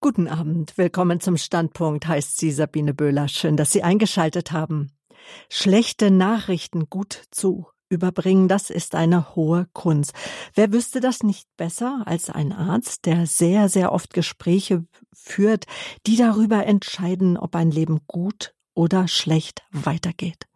Guten Abend, willkommen zum Standpunkt, heißt sie Sabine Böhler. Schön, dass Sie eingeschaltet haben. Schlechte Nachrichten gut zu überbringen, das ist eine hohe Kunst. Wer wüsste das nicht besser als ein Arzt, der sehr, sehr oft Gespräche führt, die darüber entscheiden, ob ein Leben gut oder schlecht weitergeht.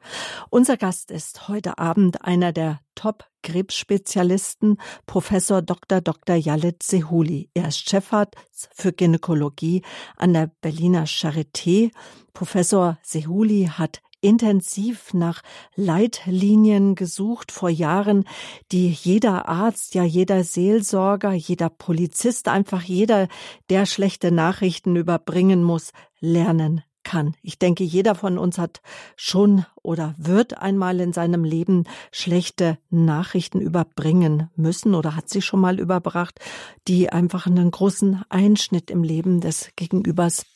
Unser Gast ist heute Abend einer der Top-Krebsspezialisten, Professor Dr. Dr. Jalit Sehuli. Er ist Chefarzt für Gynäkologie an der Berliner Charité. Professor Sehuli hat intensiv nach Leitlinien gesucht vor Jahren, die jeder Arzt, ja jeder Seelsorger, jeder Polizist, einfach jeder, der schlechte Nachrichten überbringen muss, lernen kann. Ich denke, jeder von uns hat schon oder wird einmal in seinem Leben schlechte Nachrichten überbringen müssen oder hat sie schon mal überbracht, die einfach einen großen Einschnitt im Leben des Gegenübers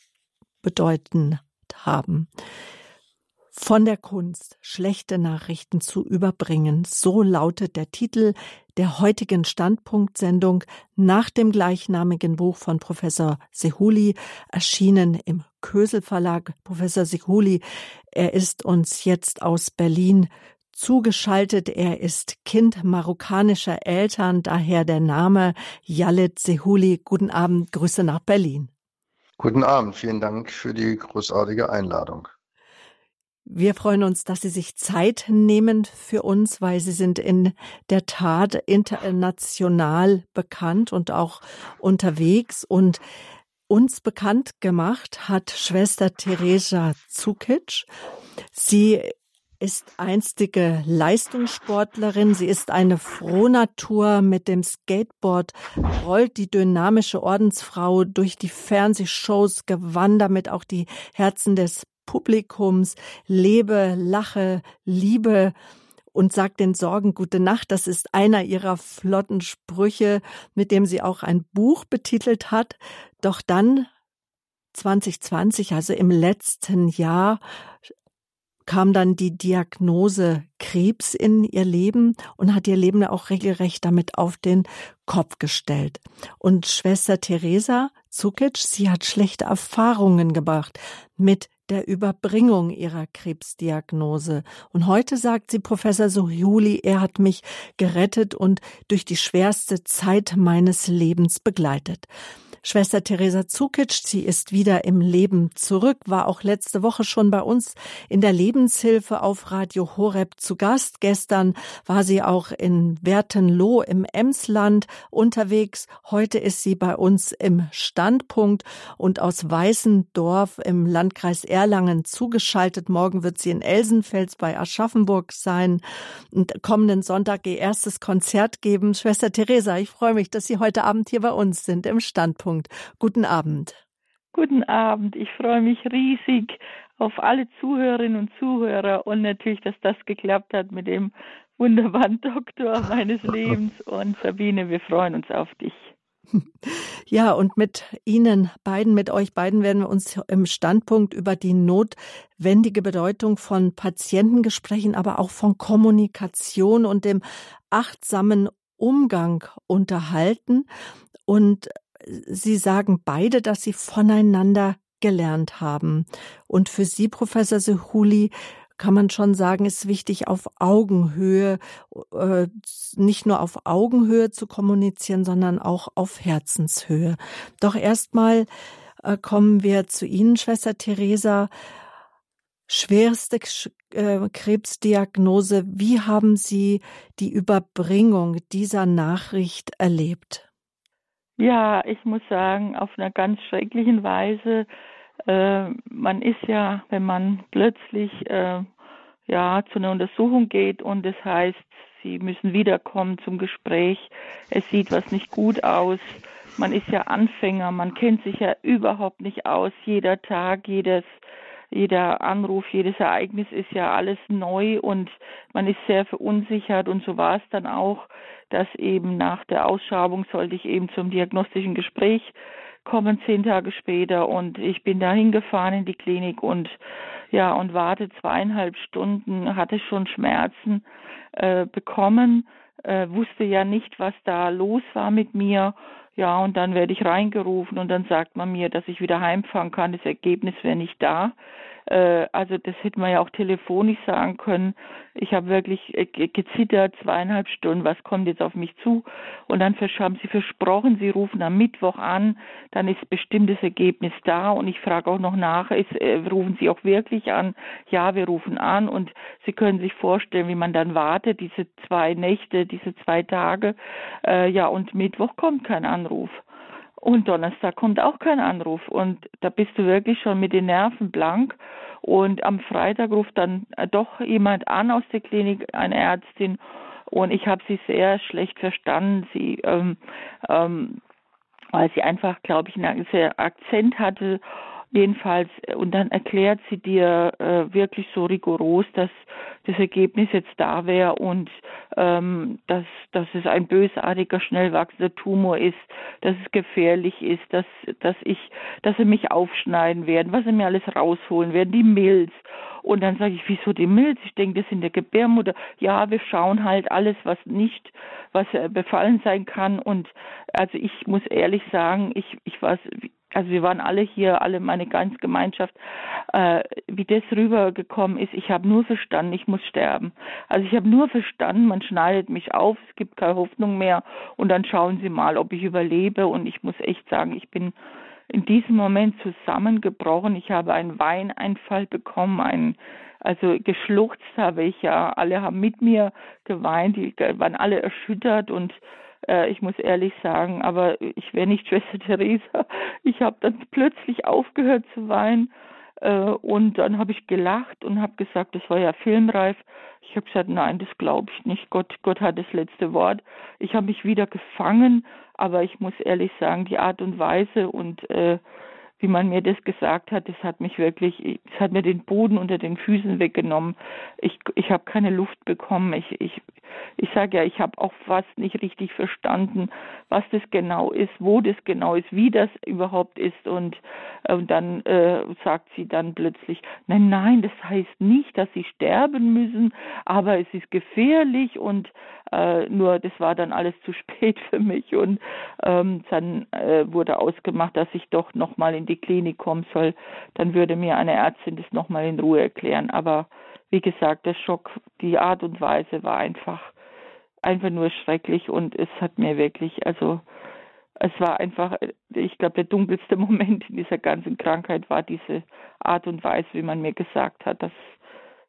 bedeuten haben von der Kunst, schlechte Nachrichten zu überbringen. So lautet der Titel der heutigen Standpunktsendung nach dem gleichnamigen Buch von Professor Sehuli, erschienen im Kösel Verlag. Professor Sehuli, er ist uns jetzt aus Berlin zugeschaltet. Er ist Kind marokkanischer Eltern, daher der Name Yalit Sehuli. Guten Abend, Grüße nach Berlin. Guten Abend, vielen Dank für die großartige Einladung. Wir freuen uns, dass Sie sich Zeit nehmen für uns, weil Sie sind in der Tat international bekannt und auch unterwegs. Und uns bekannt gemacht hat Schwester Teresa Zukic. Sie ist einstige Leistungssportlerin. Sie ist eine Frohnatur. Mit dem Skateboard rollt die dynamische Ordensfrau durch die Fernsehshows, gewann damit auch die Herzen des Publikums, lebe, lache, liebe und sagt den Sorgen gute Nacht. Das ist einer ihrer flotten Sprüche, mit dem sie auch ein Buch betitelt hat. Doch dann 2020, also im letzten Jahr, kam dann die Diagnose Krebs in ihr Leben und hat ihr Leben auch regelrecht damit auf den Kopf gestellt. Und Schwester Theresa Zukic, sie hat schlechte Erfahrungen gebracht mit der Überbringung ihrer Krebsdiagnose. Und heute sagt sie Professor Sohjuli, er hat mich gerettet und durch die schwerste Zeit meines Lebens begleitet. Schwester Theresa Zukic, sie ist wieder im Leben zurück, war auch letzte Woche schon bei uns in der Lebenshilfe auf Radio Horeb zu Gast. Gestern war sie auch in Wertenloh im Emsland unterwegs. Heute ist sie bei uns im Standpunkt und aus Weißendorf im Landkreis Erlangen zugeschaltet. Morgen wird sie in Elsenfels bei Aschaffenburg sein und kommenden Sonntag ihr erstes Konzert geben. Schwester Theresa, ich freue mich, dass Sie heute Abend hier bei uns sind im Standpunkt. Standpunkt. Guten Abend. Guten Abend. Ich freue mich riesig auf alle Zuhörerinnen und Zuhörer und natürlich, dass das geklappt hat mit dem wunderbaren Doktor meines Lebens. Und Sabine, wir freuen uns auf dich. Ja, und mit Ihnen beiden, mit euch beiden werden wir uns im Standpunkt über die notwendige Bedeutung von Patientengesprächen, aber auch von Kommunikation und dem achtsamen Umgang unterhalten. Und Sie sagen beide, dass Sie voneinander gelernt haben. Und für Sie, Professor Sehuli, kann man schon sagen, ist wichtig, auf Augenhöhe, äh, nicht nur auf Augenhöhe zu kommunizieren, sondern auch auf Herzenshöhe. Doch erstmal äh, kommen wir zu Ihnen, Schwester Theresa. Schwerste äh, Krebsdiagnose. Wie haben Sie die Überbringung dieser Nachricht erlebt? Ja, ich muss sagen, auf einer ganz schrecklichen Weise. Äh, man ist ja, wenn man plötzlich äh, ja zu einer Untersuchung geht und es das heißt, sie müssen wiederkommen zum Gespräch, es sieht was nicht gut aus. Man ist ja Anfänger, man kennt sich ja überhaupt nicht aus. Jeder Tag, jedes jeder Anruf, jedes Ereignis ist ja alles neu und man ist sehr verunsichert und so war es dann auch dass eben nach der Ausschabung sollte ich eben zum diagnostischen Gespräch kommen, zehn Tage später. Und ich bin da hingefahren in die Klinik und ja, und warte zweieinhalb Stunden, hatte schon Schmerzen äh, bekommen, äh, wusste ja nicht, was da los war mit mir. Ja, und dann werde ich reingerufen und dann sagt man mir, dass ich wieder heimfahren kann. Das Ergebnis wäre nicht da. Äh, also das hätte man ja auch telefonisch sagen können. Ich habe wirklich äh, gezittert, zweieinhalb Stunden, was kommt jetzt auf mich zu? Und dann haben sie versprochen, sie rufen am Mittwoch an, dann ist bestimmt das Ergebnis da und ich frage auch noch nach, ist, äh, rufen sie auch wirklich an? Ja, wir rufen an und sie können sich vorstellen, wie man dann wartet, diese zwei Nächte, diese zwei Tage. Äh, ja, und Mittwoch kommt kein Anruf. Und Donnerstag kommt auch kein Anruf. Und da bist du wirklich schon mit den Nerven blank. Und am Freitag ruft dann doch jemand an aus der Klinik, eine Ärztin. Und ich habe sie sehr schlecht verstanden. Sie, ähm, ähm, weil sie einfach, glaube ich, einen sehr Akzent hatte Jedenfalls, äh, und dann erklärt sie dir äh, wirklich so rigoros, dass das Ergebnis jetzt da wäre und ähm, dass, dass es ein bösartiger, schnell wachsender Tumor ist, dass es gefährlich ist, dass, dass ich, dass sie mich aufschneiden werden, was sie mir alles rausholen werden, die Milz. Und dann sage ich, wieso die Milz? Ich denke, das in der Gebärmutter. Ja, wir schauen halt alles, was nicht, was äh, befallen sein kann. Und also ich muss ehrlich sagen, ich, ich war also wir waren alle hier, alle meine ganze Gemeinschaft, äh, wie das rübergekommen ist. Ich habe nur verstanden, ich muss sterben. Also ich habe nur verstanden, man schneidet mich auf, es gibt keine Hoffnung mehr und dann schauen Sie mal, ob ich überlebe. Und ich muss echt sagen, ich bin in diesem Moment zusammengebrochen. Ich habe einen Weineinfall bekommen, einen also geschluchzt habe ich ja. Alle haben mit mir geweint, die waren alle erschüttert und äh, ich muss ehrlich sagen, aber ich wäre nicht Schwester Theresa. Ich habe dann plötzlich aufgehört zu weinen äh, und dann habe ich gelacht und habe gesagt, das war ja filmreif. Ich habe gesagt, nein, das glaube ich nicht. Gott, Gott hat das letzte Wort. Ich habe mich wieder gefangen, aber ich muss ehrlich sagen, die Art und Weise und äh, wie man mir das gesagt hat, das hat mich wirklich, es hat mir den Boden unter den Füßen weggenommen. Ich, ich habe keine Luft bekommen. Ich, ich, ich sage ja, ich habe auch fast nicht richtig verstanden, was das genau ist, wo das genau ist, wie das überhaupt ist. Und, und dann äh, sagt sie dann plötzlich, nein, nein, das heißt nicht, dass sie sterben müssen, aber es ist gefährlich und äh, nur das war dann alles zu spät für mich und ähm, dann äh, wurde ausgemacht, dass ich doch nochmal in die Klinik kommen soll. Dann würde mir eine Ärztin das nochmal in Ruhe erklären. Aber wie gesagt, der Schock, die Art und Weise war einfach, einfach nur schrecklich und es hat mir wirklich, also es war einfach, ich glaube, der dunkelste Moment in dieser ganzen Krankheit war diese Art und Weise, wie man mir gesagt hat, dass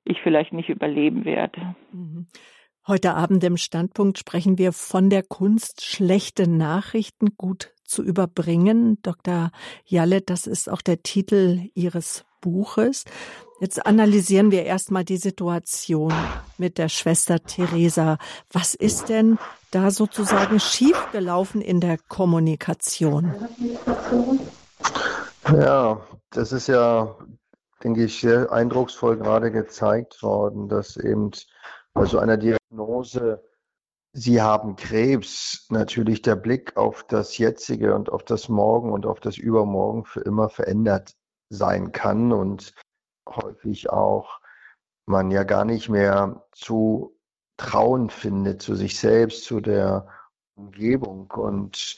ich vielleicht nicht überleben werde. Mhm. Heute Abend im Standpunkt sprechen wir von der Kunst, schlechte Nachrichten gut zu überbringen. Dr. Jalle, das ist auch der Titel Ihres Buches. Jetzt analysieren wir erstmal die Situation mit der Schwester Theresa. Was ist denn da sozusagen schiefgelaufen in der Kommunikation? Ja, das ist ja, denke ich, sehr eindrucksvoll gerade gezeigt worden, dass eben also einer Diagnose, Sie haben Krebs, natürlich der Blick auf das Jetzige und auf das Morgen und auf das Übermorgen für immer verändert sein kann und häufig auch man ja gar nicht mehr zu trauen findet zu sich selbst, zu der Umgebung. Und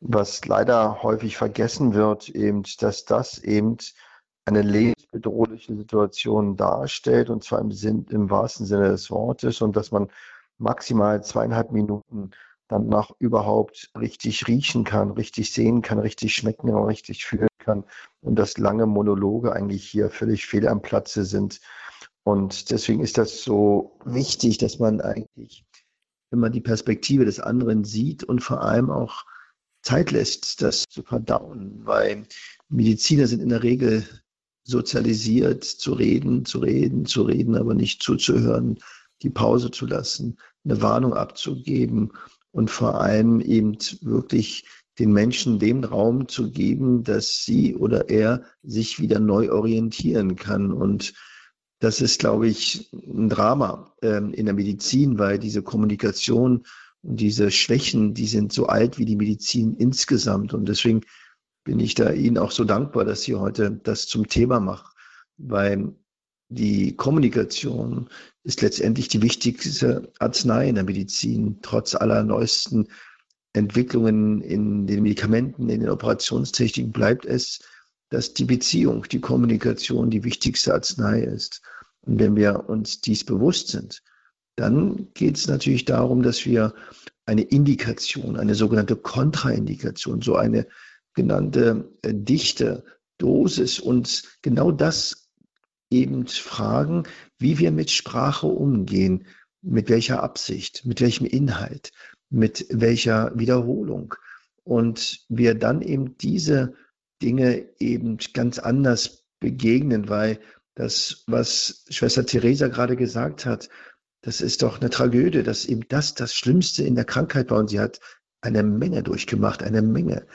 was leider häufig vergessen wird, eben, dass das eben eine lebensbedrohliche Situation darstellt, und zwar im, Sinn, im wahrsten Sinne des Wortes, und dass man maximal zweieinhalb Minuten dann nach überhaupt richtig riechen kann, richtig sehen kann, richtig schmecken und richtig fühlen kann. Und dass lange Monologe eigentlich hier völlig fehl am Platze sind. Und deswegen ist das so wichtig, dass man eigentlich, man die Perspektive des anderen sieht und vor allem auch Zeit lässt, das zu verdauen, weil Mediziner sind in der Regel sozialisiert, zu reden, zu reden, zu reden, aber nicht zuzuhören, die Pause zu lassen, eine Warnung abzugeben und vor allem eben wirklich den Menschen den Raum zu geben, dass sie oder er sich wieder neu orientieren kann. Und das ist, glaube ich, ein Drama ähm, in der Medizin, weil diese Kommunikation und diese Schwächen, die sind so alt wie die Medizin insgesamt. Und deswegen bin ich da Ihnen auch so dankbar, dass Sie heute das zum Thema machen, weil die Kommunikation ist letztendlich die wichtigste Arznei in der Medizin, trotz aller neuesten Entwicklungen in den Medikamenten, in den Operationstechniken bleibt es, dass die Beziehung, die Kommunikation die wichtigste Arznei ist. Und wenn wir uns dies bewusst sind, dann geht es natürlich darum, dass wir eine Indikation, eine sogenannte Kontraindikation, so eine genannte äh, dichte Dosis uns genau das eben fragen, wie wir mit Sprache umgehen, mit welcher Absicht, mit welchem Inhalt, mit welcher Wiederholung. Und wir dann eben diese Dinge eben ganz anders begegnen, weil das, was Schwester Theresa gerade gesagt hat, das ist doch eine Tragödie, dass eben das das Schlimmste in der Krankheit war. Und sie hat eine Menge durchgemacht, eine Menge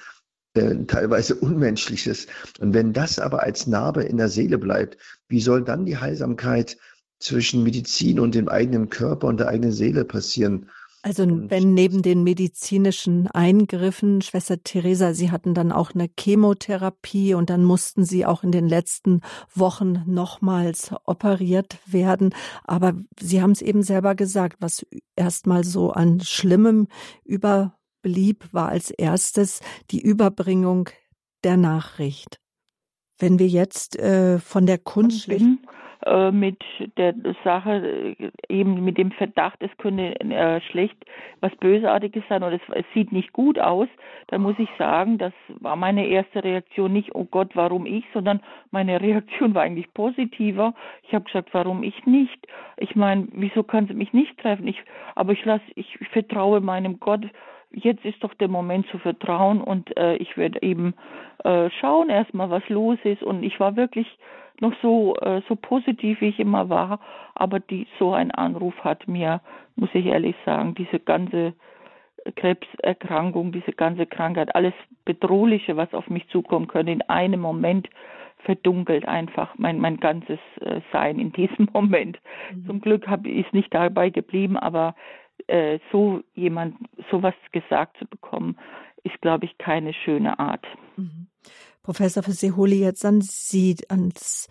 äh, teilweise Unmenschliches. Und wenn das aber als Narbe in der Seele bleibt, wie soll dann die Heilsamkeit zwischen Medizin und dem eigenen Körper und der eigenen Seele passieren? Also wenn neben den medizinischen Eingriffen, Schwester Theresa, Sie hatten dann auch eine Chemotherapie und dann mussten Sie auch in den letzten Wochen nochmals operiert werden. Aber Sie haben es eben selber gesagt, was erstmal so an Schlimmem überblieb, war als erstes die Überbringung der Nachricht. Wenn wir jetzt äh, von der Kunst äh, mit der Sache, äh, eben mit dem Verdacht, es könnte äh, schlecht was Bösartiges sein oder es, es, sieht nicht gut aus, dann muss ich sagen, das war meine erste Reaktion nicht, oh Gott, warum ich, sondern meine Reaktion war eigentlich positiver. Ich habe gesagt, warum ich nicht? Ich meine, wieso kann sie mich nicht treffen? Ich, aber ich lasse, ich vertraue meinem Gott jetzt ist doch der Moment zu vertrauen und äh, ich werde eben äh, schauen erstmal, was los ist. Und ich war wirklich noch so, äh, so positiv, wie ich immer war. Aber die, so ein Anruf hat mir, muss ich ehrlich sagen, diese ganze Krebserkrankung, diese ganze Krankheit, alles Bedrohliche, was auf mich zukommen könnte, in einem Moment verdunkelt einfach mein, mein ganzes äh, Sein in diesem Moment. Mhm. Zum Glück hab, ist nicht dabei geblieben, aber äh, so jemand, sowas gesagt zu bekommen, ist, glaube ich, keine schöne Art. Mhm. Professor Feseholi, jetzt an Sie als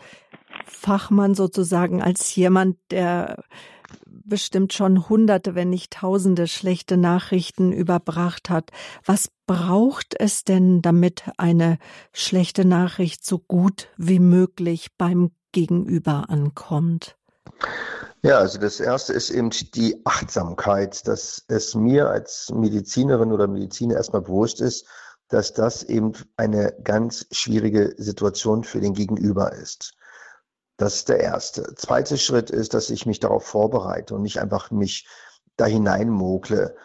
Fachmann sozusagen, als jemand, der bestimmt schon hunderte, wenn nicht tausende schlechte Nachrichten überbracht hat. Was braucht es denn, damit eine schlechte Nachricht so gut wie möglich beim Gegenüber ankommt? Ja, also das erste ist eben die Achtsamkeit, dass es mir als Medizinerin oder Mediziner erstmal bewusst ist, dass das eben eine ganz schwierige Situation für den Gegenüber ist. Das ist der erste. Zweiter Schritt ist, dass ich mich darauf vorbereite und nicht einfach mich da hineinmogle.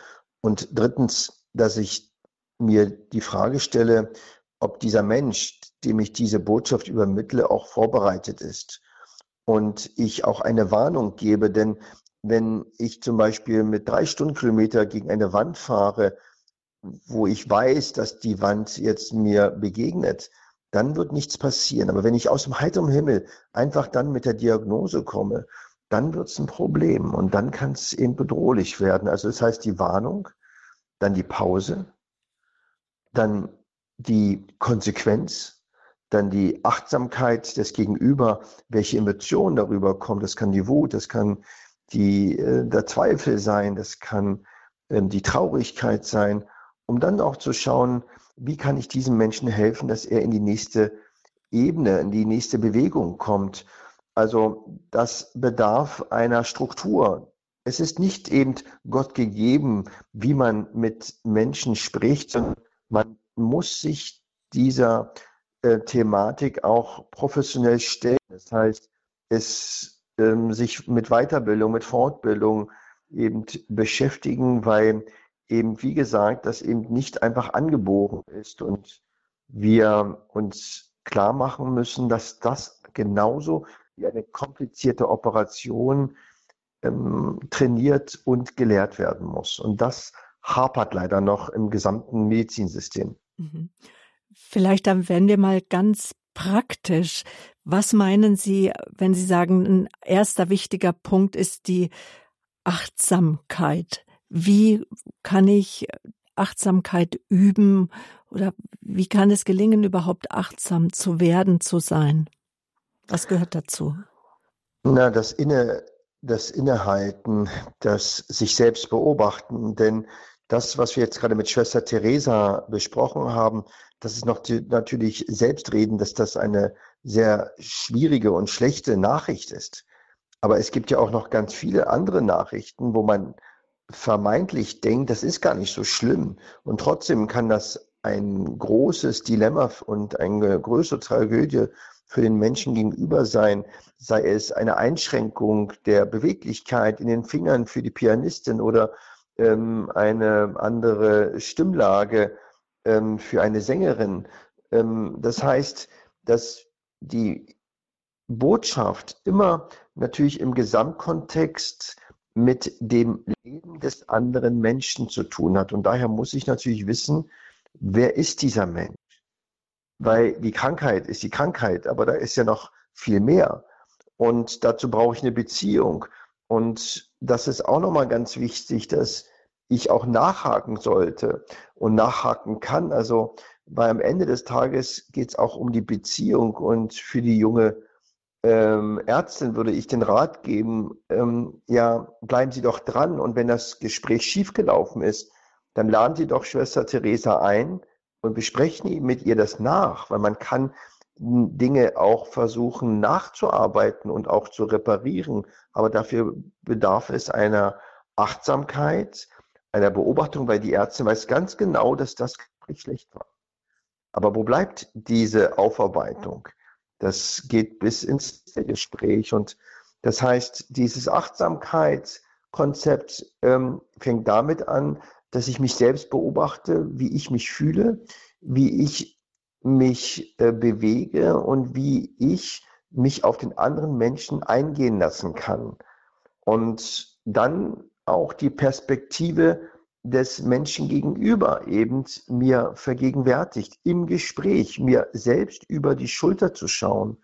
Und drittens, dass ich mir die Frage stelle, ob dieser Mensch, dem ich diese Botschaft übermittle, auch vorbereitet ist. Und ich auch eine Warnung gebe, denn wenn ich zum Beispiel mit drei Stundenkilometer gegen eine Wand fahre, wo ich weiß, dass die Wand jetzt mir begegnet, dann wird nichts passieren. Aber wenn ich aus dem heiteren Himmel einfach dann mit der Diagnose komme, dann wird es ein Problem und dann kann es eben bedrohlich werden. Also das heißt die Warnung, dann die Pause, dann die Konsequenz, dann die Achtsamkeit des Gegenüber, welche Emotionen darüber kommen. Das kann die Wut, das kann die, äh, der Zweifel sein, das kann ähm, die Traurigkeit sein um dann auch zu schauen, wie kann ich diesem Menschen helfen, dass er in die nächste Ebene, in die nächste Bewegung kommt. Also das bedarf einer Struktur. Es ist nicht eben Gott gegeben, wie man mit Menschen spricht, sondern man muss sich dieser äh, Thematik auch professionell stellen. Das heißt, es ähm, sich mit Weiterbildung, mit Fortbildung eben beschäftigen, weil eben, wie gesagt, das eben nicht einfach angeboren ist und wir uns klar machen müssen, dass das genauso wie eine komplizierte Operation ähm, trainiert und gelehrt werden muss. Und das hapert leider noch im gesamten Medizinsystem. Mhm. Vielleicht dann werden wir mal ganz praktisch. Was meinen Sie, wenn Sie sagen, ein erster wichtiger Punkt ist die Achtsamkeit? Wie kann ich Achtsamkeit üben oder wie kann es gelingen, überhaupt achtsam zu werden, zu sein? Was gehört dazu? Na, das Inne, das Innehalten, das sich selbst beobachten, denn das, was wir jetzt gerade mit Schwester Teresa besprochen haben, das ist noch die, natürlich selbstreden, dass das eine sehr schwierige und schlechte Nachricht ist. Aber es gibt ja auch noch ganz viele andere Nachrichten, wo man vermeintlich denkt, das ist gar nicht so schlimm. Und trotzdem kann das ein großes Dilemma und eine größere Tragödie für den Menschen gegenüber sein, sei es eine Einschränkung der Beweglichkeit in den Fingern für die Pianistin oder ähm, eine andere Stimmlage ähm, für eine Sängerin. Ähm, das heißt, dass die Botschaft immer natürlich im Gesamtkontext mit dem Leben des anderen Menschen zu tun hat. Und daher muss ich natürlich wissen, wer ist dieser Mensch? Weil die Krankheit ist die Krankheit, aber da ist ja noch viel mehr. Und dazu brauche ich eine Beziehung. Und das ist auch nochmal ganz wichtig, dass ich auch nachhaken sollte und nachhaken kann. Also weil am Ende des Tages geht es auch um die Beziehung und für die junge ähm, Ärztin würde ich den Rat geben, ähm, ja, bleiben Sie doch dran und wenn das Gespräch schiefgelaufen ist, dann laden Sie doch Schwester Theresa ein und besprechen mit ihr das nach, weil man kann Dinge auch versuchen nachzuarbeiten und auch zu reparieren, aber dafür bedarf es einer Achtsamkeit, einer Beobachtung, weil die Ärztin weiß ganz genau, dass das Gespräch schlecht war. Aber wo bleibt diese Aufarbeitung? Das geht bis ins Gespräch. Und das heißt, dieses Achtsamkeitskonzept ähm, fängt damit an, dass ich mich selbst beobachte, wie ich mich fühle, wie ich mich äh, bewege und wie ich mich auf den anderen Menschen eingehen lassen kann. Und dann auch die Perspektive des Menschen gegenüber eben mir vergegenwärtigt, im Gespräch, mir selbst über die Schulter zu schauen.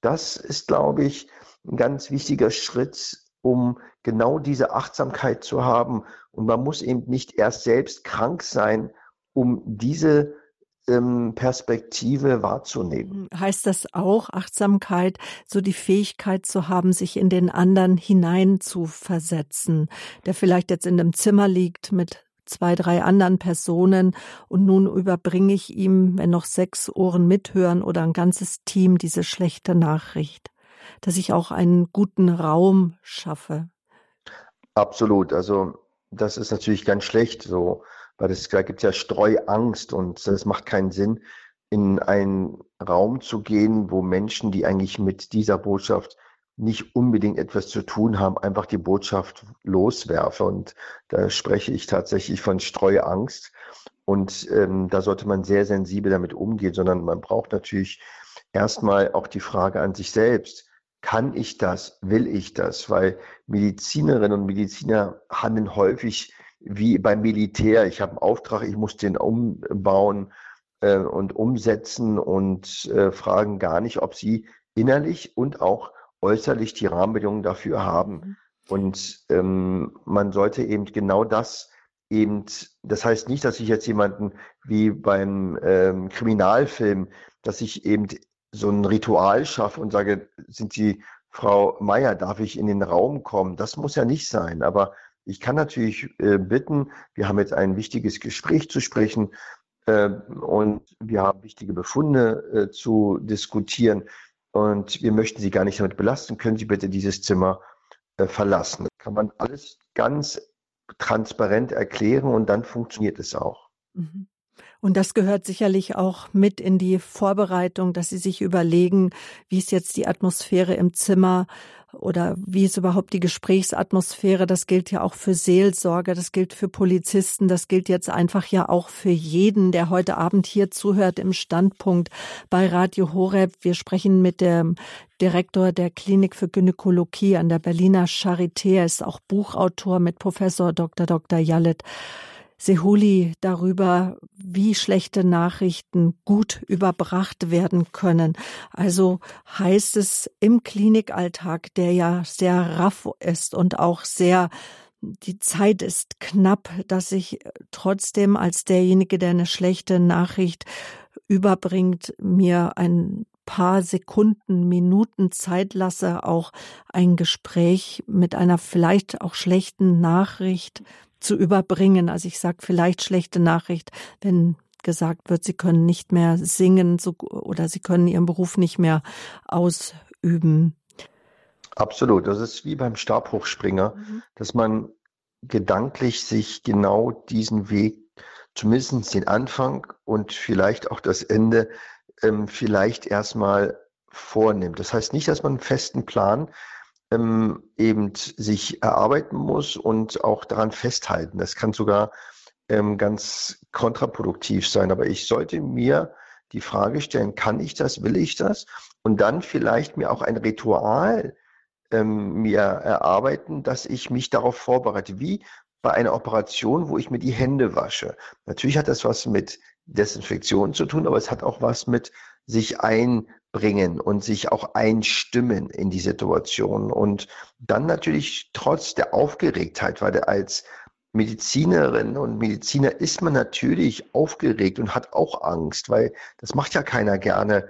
Das ist, glaube ich, ein ganz wichtiger Schritt, um genau diese Achtsamkeit zu haben. Und man muss eben nicht erst selbst krank sein, um diese Perspektive wahrzunehmen. Hm, heißt das auch Achtsamkeit, so die Fähigkeit zu haben, sich in den anderen hinein zu versetzen, der vielleicht jetzt in einem Zimmer liegt mit zwei, drei anderen Personen und nun überbringe ich ihm, wenn noch sechs Ohren mithören oder ein ganzes Team, diese schlechte Nachricht, dass ich auch einen guten Raum schaffe. Absolut. Also das ist natürlich ganz schlecht so weil da gibt es ja Streuangst und das macht keinen Sinn, in einen Raum zu gehen, wo Menschen, die eigentlich mit dieser Botschaft nicht unbedingt etwas zu tun haben, einfach die Botschaft loswerfe. Und da spreche ich tatsächlich von Streuangst. Und ähm, da sollte man sehr sensibel damit umgehen, sondern man braucht natürlich erstmal auch die Frage an sich selbst. Kann ich das? Will ich das? Weil Medizinerinnen und Mediziner handeln häufig wie beim Militär. Ich habe einen Auftrag, ich muss den umbauen äh, und umsetzen und äh, fragen gar nicht, ob sie innerlich und auch äußerlich die Rahmenbedingungen dafür haben. Mhm. Und ähm, man sollte eben genau das eben, das heißt nicht, dass ich jetzt jemanden wie beim ähm, Kriminalfilm, dass ich eben so ein Ritual schaffe und sage, sind Sie Frau Meier, darf ich in den Raum kommen? Das muss ja nicht sein, aber ich kann natürlich äh, bitten, wir haben jetzt ein wichtiges Gespräch zu sprechen äh, und wir haben wichtige Befunde äh, zu diskutieren und wir möchten Sie gar nicht damit belasten. Können Sie bitte dieses Zimmer äh, verlassen? Das kann man alles ganz transparent erklären und dann funktioniert es auch. Mhm. Und das gehört sicherlich auch mit in die Vorbereitung, dass Sie sich überlegen, wie ist jetzt die Atmosphäre im Zimmer oder wie ist überhaupt die Gesprächsatmosphäre. Das gilt ja auch für Seelsorger, das gilt für Polizisten, das gilt jetzt einfach ja auch für jeden, der heute Abend hier zuhört im Standpunkt bei Radio Horeb. Wir sprechen mit dem Direktor der Klinik für Gynäkologie an der Berliner Charité. Er ist auch Buchautor mit Professor Dr. Dr. Jallet. Sehuli darüber, wie schlechte Nachrichten gut überbracht werden können. Also heißt es im Klinikalltag, der ja sehr raff ist und auch sehr die Zeit ist knapp, dass ich trotzdem als derjenige, der eine schlechte Nachricht überbringt, mir ein paar Sekunden, Minuten Zeit lasse, auch ein Gespräch mit einer vielleicht auch schlechten Nachricht zu überbringen. Also ich sage vielleicht schlechte Nachricht, wenn gesagt wird, sie können nicht mehr singen so, oder sie können ihren Beruf nicht mehr ausüben. Absolut. Das ist wie beim Stabhochspringer, mhm. dass man gedanklich sich genau diesen Weg, zumindest den Anfang und vielleicht auch das Ende, ähm, vielleicht erstmal vornimmt. Das heißt nicht, dass man einen festen Plan ähm, eben sich erarbeiten muss und auch daran festhalten. Das kann sogar ähm, ganz kontraproduktiv sein. Aber ich sollte mir die Frage stellen, kann ich das, will ich das? Und dann vielleicht mir auch ein Ritual ähm, mir erarbeiten, dass ich mich darauf vorbereite, wie bei einer Operation, wo ich mir die Hände wasche. Natürlich hat das was mit Desinfektion zu tun, aber es hat auch was mit sich einbringen und sich auch einstimmen in die Situation. Und dann natürlich trotz der Aufgeregtheit, weil als Medizinerin und Mediziner ist man natürlich aufgeregt und hat auch Angst, weil das macht ja keiner gerne,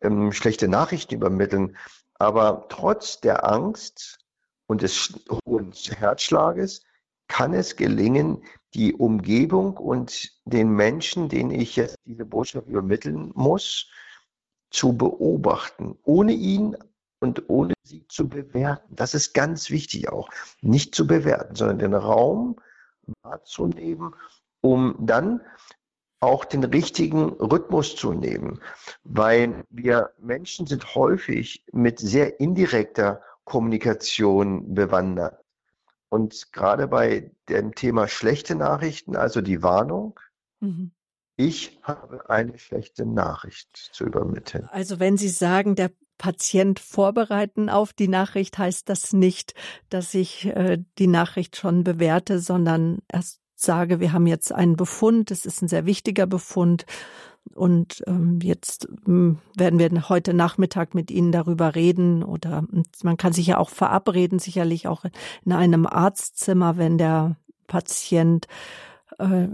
ähm, schlechte Nachrichten übermitteln. Aber trotz der Angst und des hohen Herzschlages kann es gelingen, die Umgebung und den Menschen, denen ich jetzt diese Botschaft übermitteln muss, zu beobachten, ohne ihn und ohne sie zu bewerten. Das ist ganz wichtig auch. Nicht zu bewerten, sondern den Raum wahrzunehmen, um dann auch den richtigen Rhythmus zu nehmen, weil wir Menschen sind häufig mit sehr indirekter Kommunikation bewandert. Und gerade bei dem Thema schlechte Nachrichten, also die Warnung, mhm. Ich habe eine schlechte Nachricht zu übermitteln. Also wenn Sie sagen, der Patient vorbereiten auf die Nachricht, heißt das nicht, dass ich äh, die Nachricht schon bewerte, sondern erst sage, wir haben jetzt einen Befund, es ist ein sehr wichtiger Befund und ähm, jetzt ähm, werden wir heute Nachmittag mit Ihnen darüber reden oder man kann sich ja auch verabreden, sicherlich auch in einem Arztzimmer, wenn der Patient äh,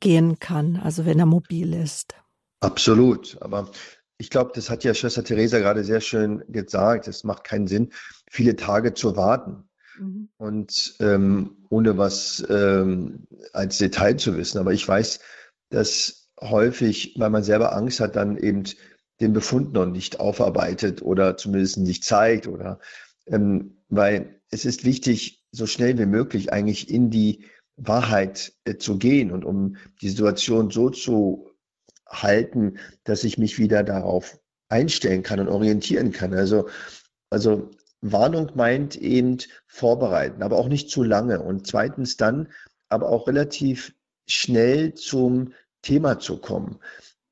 gehen kann, also wenn er mobil ist. Absolut, aber ich glaube, das hat ja Schwester Theresa gerade sehr schön gesagt. Es macht keinen Sinn, viele Tage zu warten. Mhm. Und ähm, ohne was ähm, als Detail zu wissen. Aber ich weiß, dass häufig, weil man selber Angst hat, dann eben den Befund noch nicht aufarbeitet oder zumindest nicht zeigt oder ähm, weil es ist wichtig, so schnell wie möglich eigentlich in die Wahrheit äh, zu gehen und um die Situation so zu halten, dass ich mich wieder darauf einstellen kann und orientieren kann. Also, also Warnung meint eben vorbereiten, aber auch nicht zu lange. Und zweitens dann aber auch relativ schnell zum Thema zu kommen.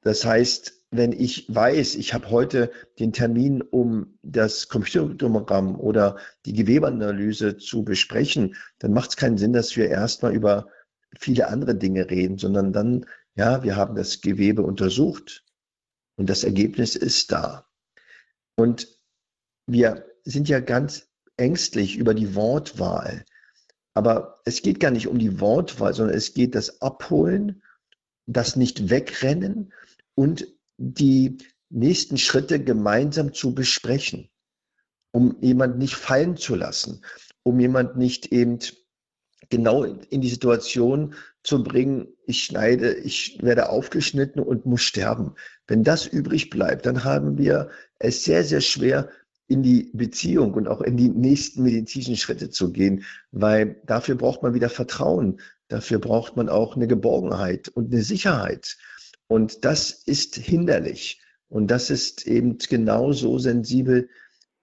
Das heißt, wenn ich weiß, ich habe heute den Termin, um das Computertomogramm oder die Gewebeanalyse zu besprechen, dann macht es keinen Sinn, dass wir erstmal über viele andere Dinge reden, sondern dann, ja, wir haben das Gewebe untersucht und das Ergebnis ist da. Und wir sind ja ganz ängstlich über die Wortwahl. Aber es geht gar nicht um die Wortwahl, sondern es geht das Abholen, das nicht wegrennen und die nächsten Schritte gemeinsam zu besprechen, um jemand nicht fallen zu lassen, um jemand nicht eben genau in die Situation zu bringen, ich schneide, ich werde aufgeschnitten und muss sterben. Wenn das übrig bleibt, dann haben wir es sehr, sehr schwer, in die Beziehung und auch in die nächsten medizinischen Schritte zu gehen, weil dafür braucht man wieder Vertrauen, dafür braucht man auch eine Geborgenheit und eine Sicherheit. Und das ist hinderlich. Und das ist eben genauso sensibel,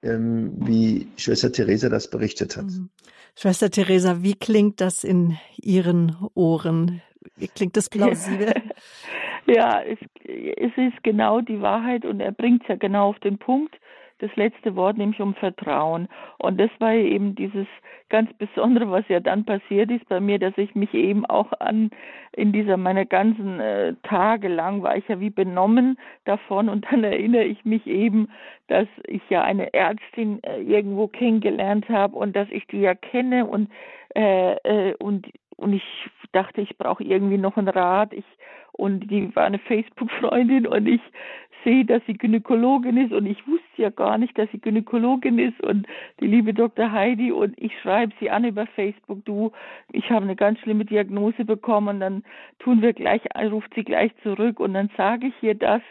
ähm, wie Schwester Theresa das berichtet hat. Mhm. Schwester Theresa, wie klingt das in Ihren Ohren? Wie klingt das plausibel? ja, es, es ist genau die Wahrheit und er bringt es ja genau auf den Punkt das letzte Wort, nämlich um Vertrauen. Und das war eben dieses ganz Besondere, was ja dann passiert ist bei mir, dass ich mich eben auch an, in dieser, meine ganzen äh, Tage lang war ich ja wie benommen davon und dann erinnere ich mich eben, dass ich ja eine Ärztin äh, irgendwo kennengelernt habe und dass ich die ja kenne und, äh, äh, und, und ich dachte, ich brauche irgendwie noch einen Rat. Ich, und die war eine Facebook-Freundin und ich sehe, dass sie Gynäkologin ist und ich wusste ja gar nicht, dass sie Gynäkologin ist und die liebe Dr. Heidi und ich schreibe sie an über Facebook, du, ich habe eine ganz schlimme Diagnose bekommen und dann tun wir gleich, ruft sie gleich zurück und dann sage ich ihr das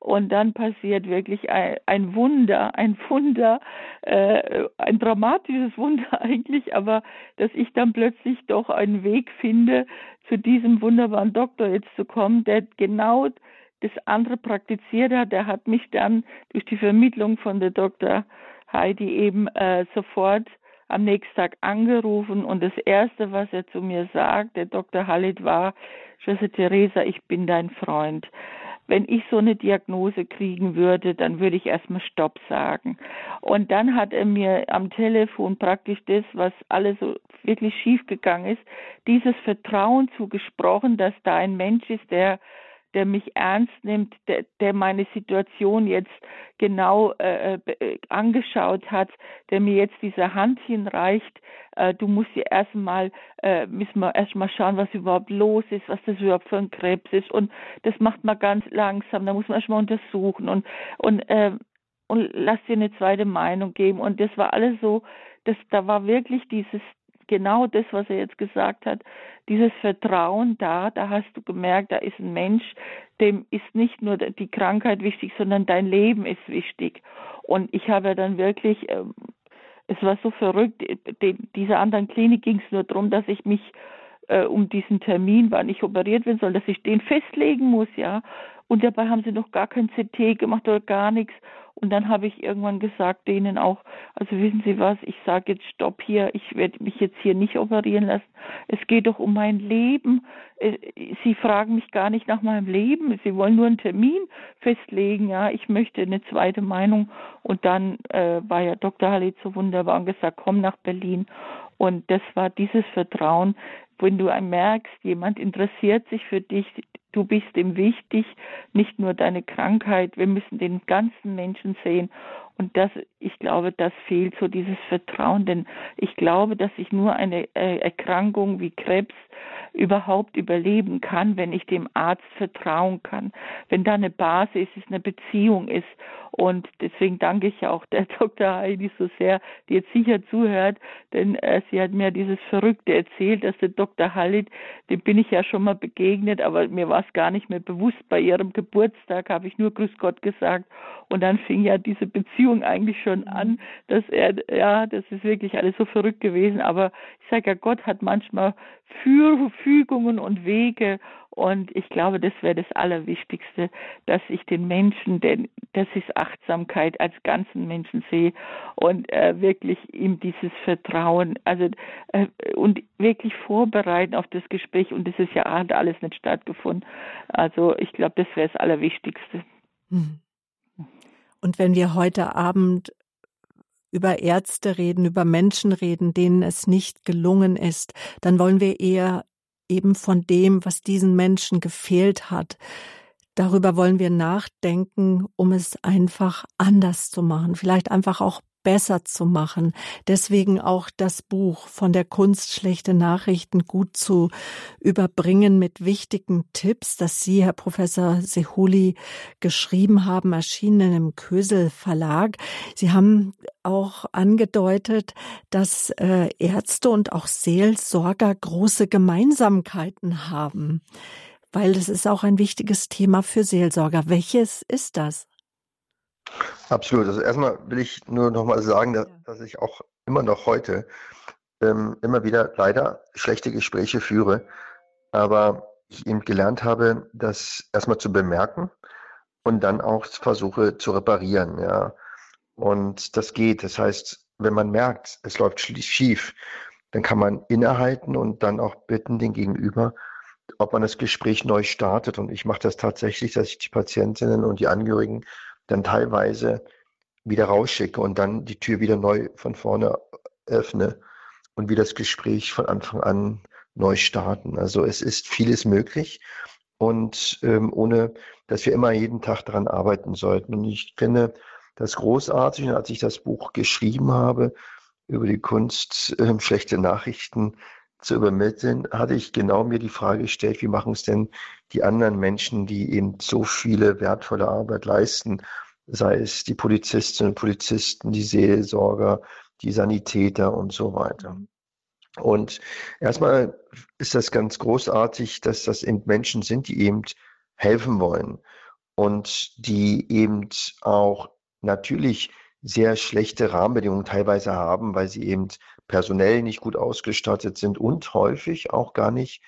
und dann passiert wirklich ein, ein Wunder, ein Wunder, äh, ein dramatisches Wunder eigentlich, aber dass ich dann plötzlich doch einen Weg finde, zu diesem wunderbaren Doktor jetzt zu kommen, der genau das andere praktiziert hat. Der hat mich dann durch die Vermittlung von der Dr. Heidi eben äh, sofort am nächsten Tag angerufen und das erste, was er zu mir sagt, der Dr. Halit war, Schwester Theresa, ich bin dein Freund wenn ich so eine Diagnose kriegen würde, dann würde ich erstmal Stopp sagen. Und dann hat er mir am Telefon praktisch das, was alles so wirklich schiefgegangen ist, dieses Vertrauen zugesprochen, dass da ein Mensch ist, der der mich ernst nimmt, der, der meine Situation jetzt genau äh, äh, angeschaut hat, der mir jetzt diese Hand hinreicht. Äh, du musst ja erstmal, äh, müssen wir erstmal schauen, was überhaupt los ist, was das überhaupt für ein Krebs ist. Und das macht man ganz langsam, da muss man erstmal untersuchen und, und, äh, und lass dir eine zweite Meinung geben. Und das war alles so, das, da war wirklich dieses genau das, was er jetzt gesagt hat, dieses Vertrauen da, da hast du gemerkt, da ist ein Mensch, dem ist nicht nur die Krankheit wichtig, sondern dein Leben ist wichtig. Und ich habe dann wirklich, ähm, es war so verrückt, dieser anderen Klinik ging es nur darum, dass ich mich äh, um diesen Termin, wann ich operiert werden soll, dass ich den festlegen muss, ja. Und dabei haben sie noch gar kein CT gemacht oder gar nichts. Und dann habe ich irgendwann gesagt denen auch, also wissen Sie was, ich sage jetzt Stopp hier, ich werde mich jetzt hier nicht operieren lassen. Es geht doch um mein Leben. Äh, Sie fragen mich gar nicht nach meinem Leben. Sie wollen nur einen Termin festlegen. Ja, ich möchte eine zweite Meinung. Und dann äh, war ja Dr. Halle so wunderbar und gesagt, komm nach Berlin. Und das war dieses Vertrauen, wenn du merkst, jemand interessiert sich für dich, du bist ihm wichtig, nicht nur deine Krankheit, wir müssen den ganzen Menschen sehen. Und das, ich glaube, das fehlt so dieses Vertrauen, denn ich glaube, dass ich nur eine äh, Erkrankung wie Krebs überhaupt überleben kann, wenn ich dem Arzt vertrauen kann, wenn da eine Basis ist, eine Beziehung ist. Und deswegen danke ich auch der Dr. Heidi so sehr, die jetzt sicher zuhört, denn äh, sie hat mir dieses Verrückte erzählt, dass der Dr. Halit, dem bin ich ja schon mal begegnet, aber mir war es gar nicht mehr bewusst. Bei ihrem Geburtstag habe ich nur Grüß Gott gesagt. Und dann fing ja diese Beziehung eigentlich schon an, dass er, ja, das ist wirklich alles so verrückt gewesen. Aber ich sage ja, Gott hat manchmal Fügungen und Wege. Und ich glaube, das wäre das Allerwichtigste, dass ich den Menschen, denn das ist Achtsamkeit als ganzen Menschen sehe und äh, wirklich ihm dieses Vertrauen, also äh, und wirklich vorbereiten auf das Gespräch. Und das ist ja hat alles nicht stattgefunden. Also ich glaube, das wäre das Allerwichtigste. Hm. Und wenn wir heute Abend über Ärzte reden, über Menschen reden, denen es nicht gelungen ist, dann wollen wir eher eben von dem, was diesen Menschen gefehlt hat. Darüber wollen wir nachdenken, um es einfach anders zu machen, vielleicht einfach auch besser zu machen. Deswegen auch das Buch von der Kunst, schlechte Nachrichten gut zu überbringen mit wichtigen Tipps, das Sie, Herr Professor Sehuli, geschrieben haben, erschienen im Kösel Verlag. Sie haben auch angedeutet, dass äh, Ärzte und auch Seelsorger große Gemeinsamkeiten haben, weil das ist auch ein wichtiges Thema für Seelsorger. Welches ist das? Absolut. Also erstmal will ich nur noch mal sagen, dass, dass ich auch immer noch heute ähm, immer wieder leider schlechte Gespräche führe, aber ich eben gelernt habe, das erstmal zu bemerken und dann auch versuche zu reparieren. Ja. Und das geht. Das heißt, wenn man merkt, es läuft schief, dann kann man innehalten und dann auch bitten den Gegenüber, ob man das Gespräch neu startet. Und ich mache das tatsächlich, dass ich die Patientinnen und die Angehörigen dann teilweise wieder rausschicke und dann die Tür wieder neu von vorne öffne und wieder das Gespräch von Anfang an neu starten. Also es ist vieles möglich und ähm, ohne, dass wir immer jeden Tag daran arbeiten sollten. Und ich finde das großartig, als ich das Buch geschrieben habe über die Kunst, äh, schlechte Nachrichten zu übermitteln, hatte ich genau mir die Frage gestellt, wie machen es denn die anderen Menschen, die eben so viele wertvolle Arbeit leisten, sei es die Polizistinnen und Polizisten, die Seelsorger, die Sanitäter und so weiter. Und erstmal ist das ganz großartig, dass das eben Menschen sind, die eben helfen wollen und die eben auch natürlich sehr schlechte Rahmenbedingungen teilweise haben, weil sie eben personell nicht gut ausgestattet sind und häufig auch gar nicht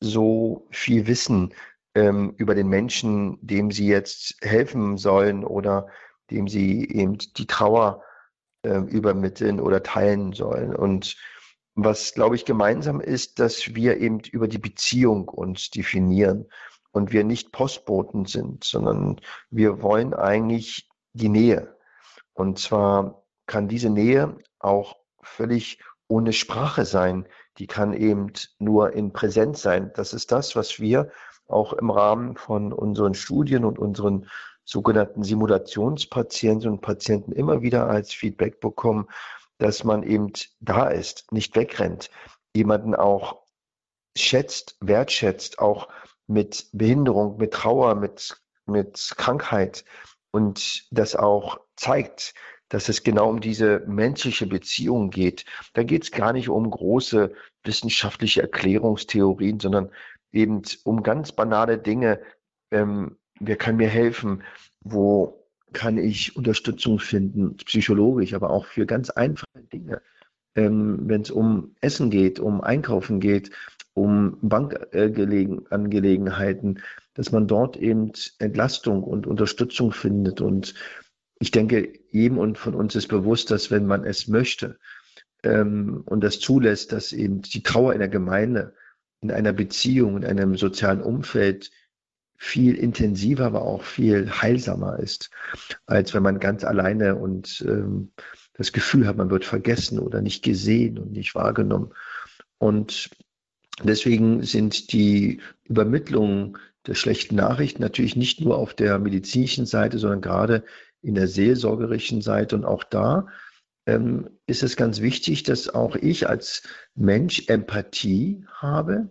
so viel wissen ähm, über den Menschen, dem sie jetzt helfen sollen oder dem sie eben die Trauer äh, übermitteln oder teilen sollen. Und was, glaube ich, gemeinsam ist, dass wir eben über die Beziehung uns definieren und wir nicht Postboten sind, sondern wir wollen eigentlich die Nähe. Und zwar kann diese Nähe auch völlig ohne Sprache sein. Die kann eben nur in Präsenz sein. Das ist das, was wir auch im Rahmen von unseren Studien und unseren sogenannten Simulationspatienten und Patienten immer wieder als Feedback bekommen, dass man eben da ist, nicht wegrennt, jemanden auch schätzt, wertschätzt, auch mit Behinderung, mit Trauer, mit, mit Krankheit und das auch zeigt, dass es genau um diese menschliche Beziehung geht. Da geht es gar nicht um große wissenschaftliche Erklärungstheorien, sondern eben um ganz banale Dinge. Ähm, wer kann mir helfen? Wo kann ich Unterstützung finden, psychologisch, aber auch für ganz einfache Dinge. Ähm, Wenn es um Essen geht, um Einkaufen geht, um Bankangelegenheiten, dass man dort eben Entlastung und Unterstützung findet. Und ich denke, jedem und von uns ist bewusst, dass wenn man es möchte ähm, und das zulässt, dass eben die Trauer in der Gemeinde, in einer Beziehung, in einem sozialen Umfeld viel intensiver, aber auch viel heilsamer ist, als wenn man ganz alleine und ähm, das Gefühl hat, man wird vergessen oder nicht gesehen und nicht wahrgenommen. Und deswegen sind die Übermittlungen der schlechten Nachrichten natürlich nicht nur auf der medizinischen Seite, sondern gerade in der seelsorgerischen Seite. Und auch da ähm, ist es ganz wichtig, dass auch ich als Mensch Empathie habe,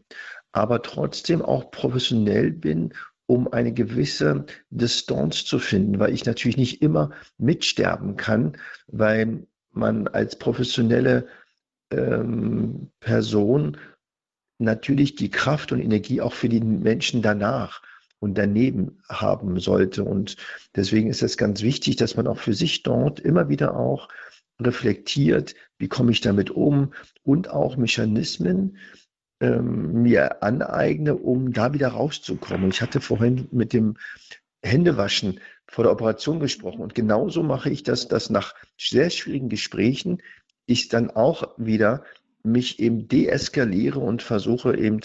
aber trotzdem auch professionell bin um eine gewisse Distanz zu finden, weil ich natürlich nicht immer mitsterben kann, weil man als professionelle ähm, Person natürlich die Kraft und Energie auch für die Menschen danach und daneben haben sollte. Und deswegen ist es ganz wichtig, dass man auch für sich dort immer wieder auch reflektiert, wie komme ich damit um und auch Mechanismen ähm, mir aneigne, um da wieder rauszukommen. Ich hatte vorhin mit dem Händewaschen vor der Operation gesprochen und genauso mache ich das, dass nach sehr schwierigen Gesprächen ich dann auch wieder mich eben deeskaliere und versuche eben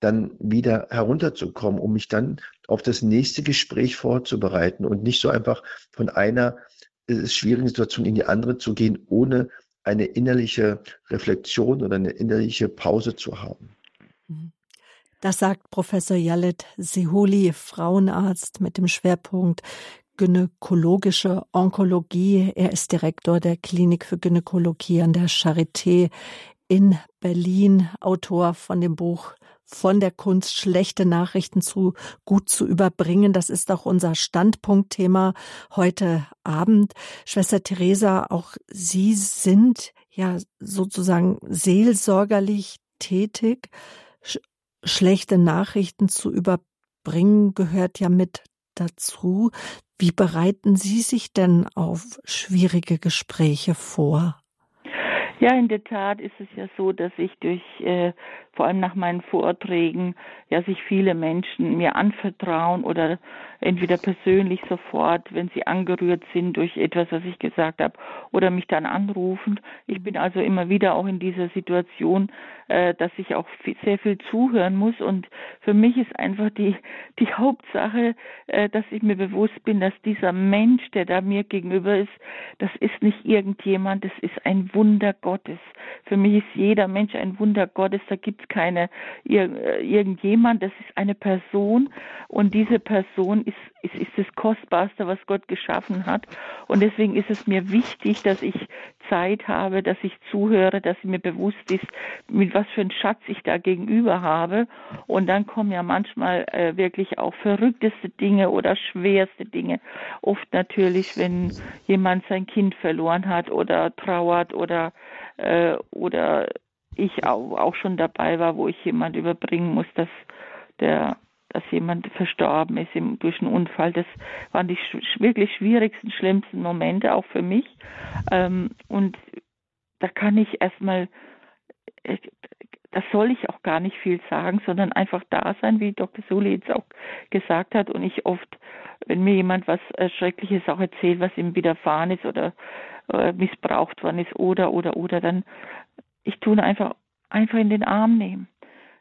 dann wieder herunterzukommen, um mich dann auf das nächste Gespräch vorzubereiten und nicht so einfach von einer äh, schwierigen Situation in die andere zu gehen, ohne eine innerliche Reflexion oder eine innerliche Pause zu haben. Mhm. Das sagt Professor Jalet Sehuli, Frauenarzt mit dem Schwerpunkt gynäkologische Onkologie. Er ist Direktor der Klinik für Gynäkologie an der Charité in Berlin, Autor von dem Buch von der Kunst schlechte Nachrichten zu gut zu überbringen. Das ist auch unser Standpunktthema heute Abend. Schwester Theresa, auch Sie sind ja sozusagen seelsorgerlich tätig sch schlechte Nachrichten zu überbringen, gehört ja mit dazu. Wie bereiten Sie sich denn auf schwierige Gespräche vor? Ja, in der Tat ist es ja so, dass ich durch, äh, vor allem nach meinen Vorträgen, ja, sich viele Menschen mir anvertrauen oder entweder persönlich sofort, wenn sie angerührt sind durch etwas, was ich gesagt habe, oder mich dann anrufen. Ich bin also immer wieder auch in dieser Situation, äh, dass ich auch viel, sehr viel zuhören muss. Und für mich ist einfach die, die Hauptsache, äh, dass ich mir bewusst bin, dass dieser Mensch, der da mir gegenüber ist, das ist nicht irgendjemand, das ist ein Wunder Gottes. Für mich ist jeder Mensch ein Wunder Gottes. Da gibt es keine ir irgendjemand, das ist eine Person und diese Person ist, ist, ist das Kostbarste, was Gott geschaffen hat. Und deswegen ist es mir wichtig, dass ich Zeit habe, dass ich zuhöre, dass mir bewusst ist, mit was für einem Schatz ich da gegenüber habe. Und dann kommen ja manchmal äh, wirklich auch verrückteste Dinge oder schwerste Dinge. Oft natürlich, wenn jemand sein Kind verloren hat oder trauert oder äh, oder ich auch, schon dabei war, wo ich jemand überbringen muss, dass der dass jemand verstorben ist im, durch einen Unfall. Das waren die sch wirklich schwierigsten, schlimmsten Momente auch für mich. Ähm, und da kann ich erstmal, äh, das soll ich auch gar nicht viel sagen, sondern einfach da sein, wie Dr. Suli jetzt auch gesagt hat. Und ich oft, wenn mir jemand was äh, Schreckliches auch erzählt, was ihm widerfahren ist oder äh, missbraucht worden ist oder, oder, oder, dann ich tue einfach, einfach in den Arm nehmen.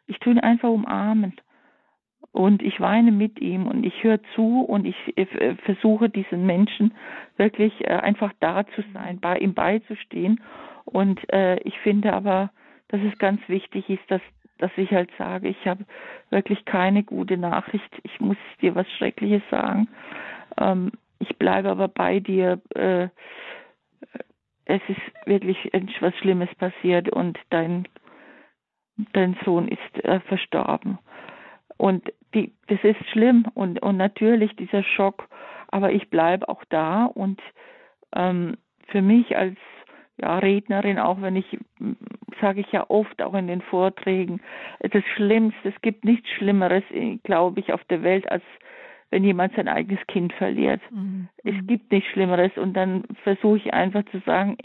Ich tue ihn einfach umarmen und ich weine mit ihm und ich höre zu und ich äh, versuche diesen Menschen wirklich äh, einfach da zu sein, bei ihm beizustehen. Und äh, ich finde aber, dass es ganz wichtig ist, dass, dass ich halt sage, ich habe wirklich keine gute Nachricht. Ich muss dir was Schreckliches sagen. Ähm, ich bleibe aber bei dir. Äh, es ist wirklich etwas Schlimmes passiert und dein, dein Sohn ist äh, verstorben. Und die, das ist schlimm und, und natürlich dieser Schock, aber ich bleibe auch da und ähm, für mich als ja, Rednerin, auch wenn ich, sage ich ja oft auch in den Vorträgen, das Schlimmste, es gibt nichts Schlimmeres, glaube ich, auf der Welt, als wenn jemand sein eigenes Kind verliert. Mhm. Es gibt nichts Schlimmeres und dann versuche ich einfach zu sagen,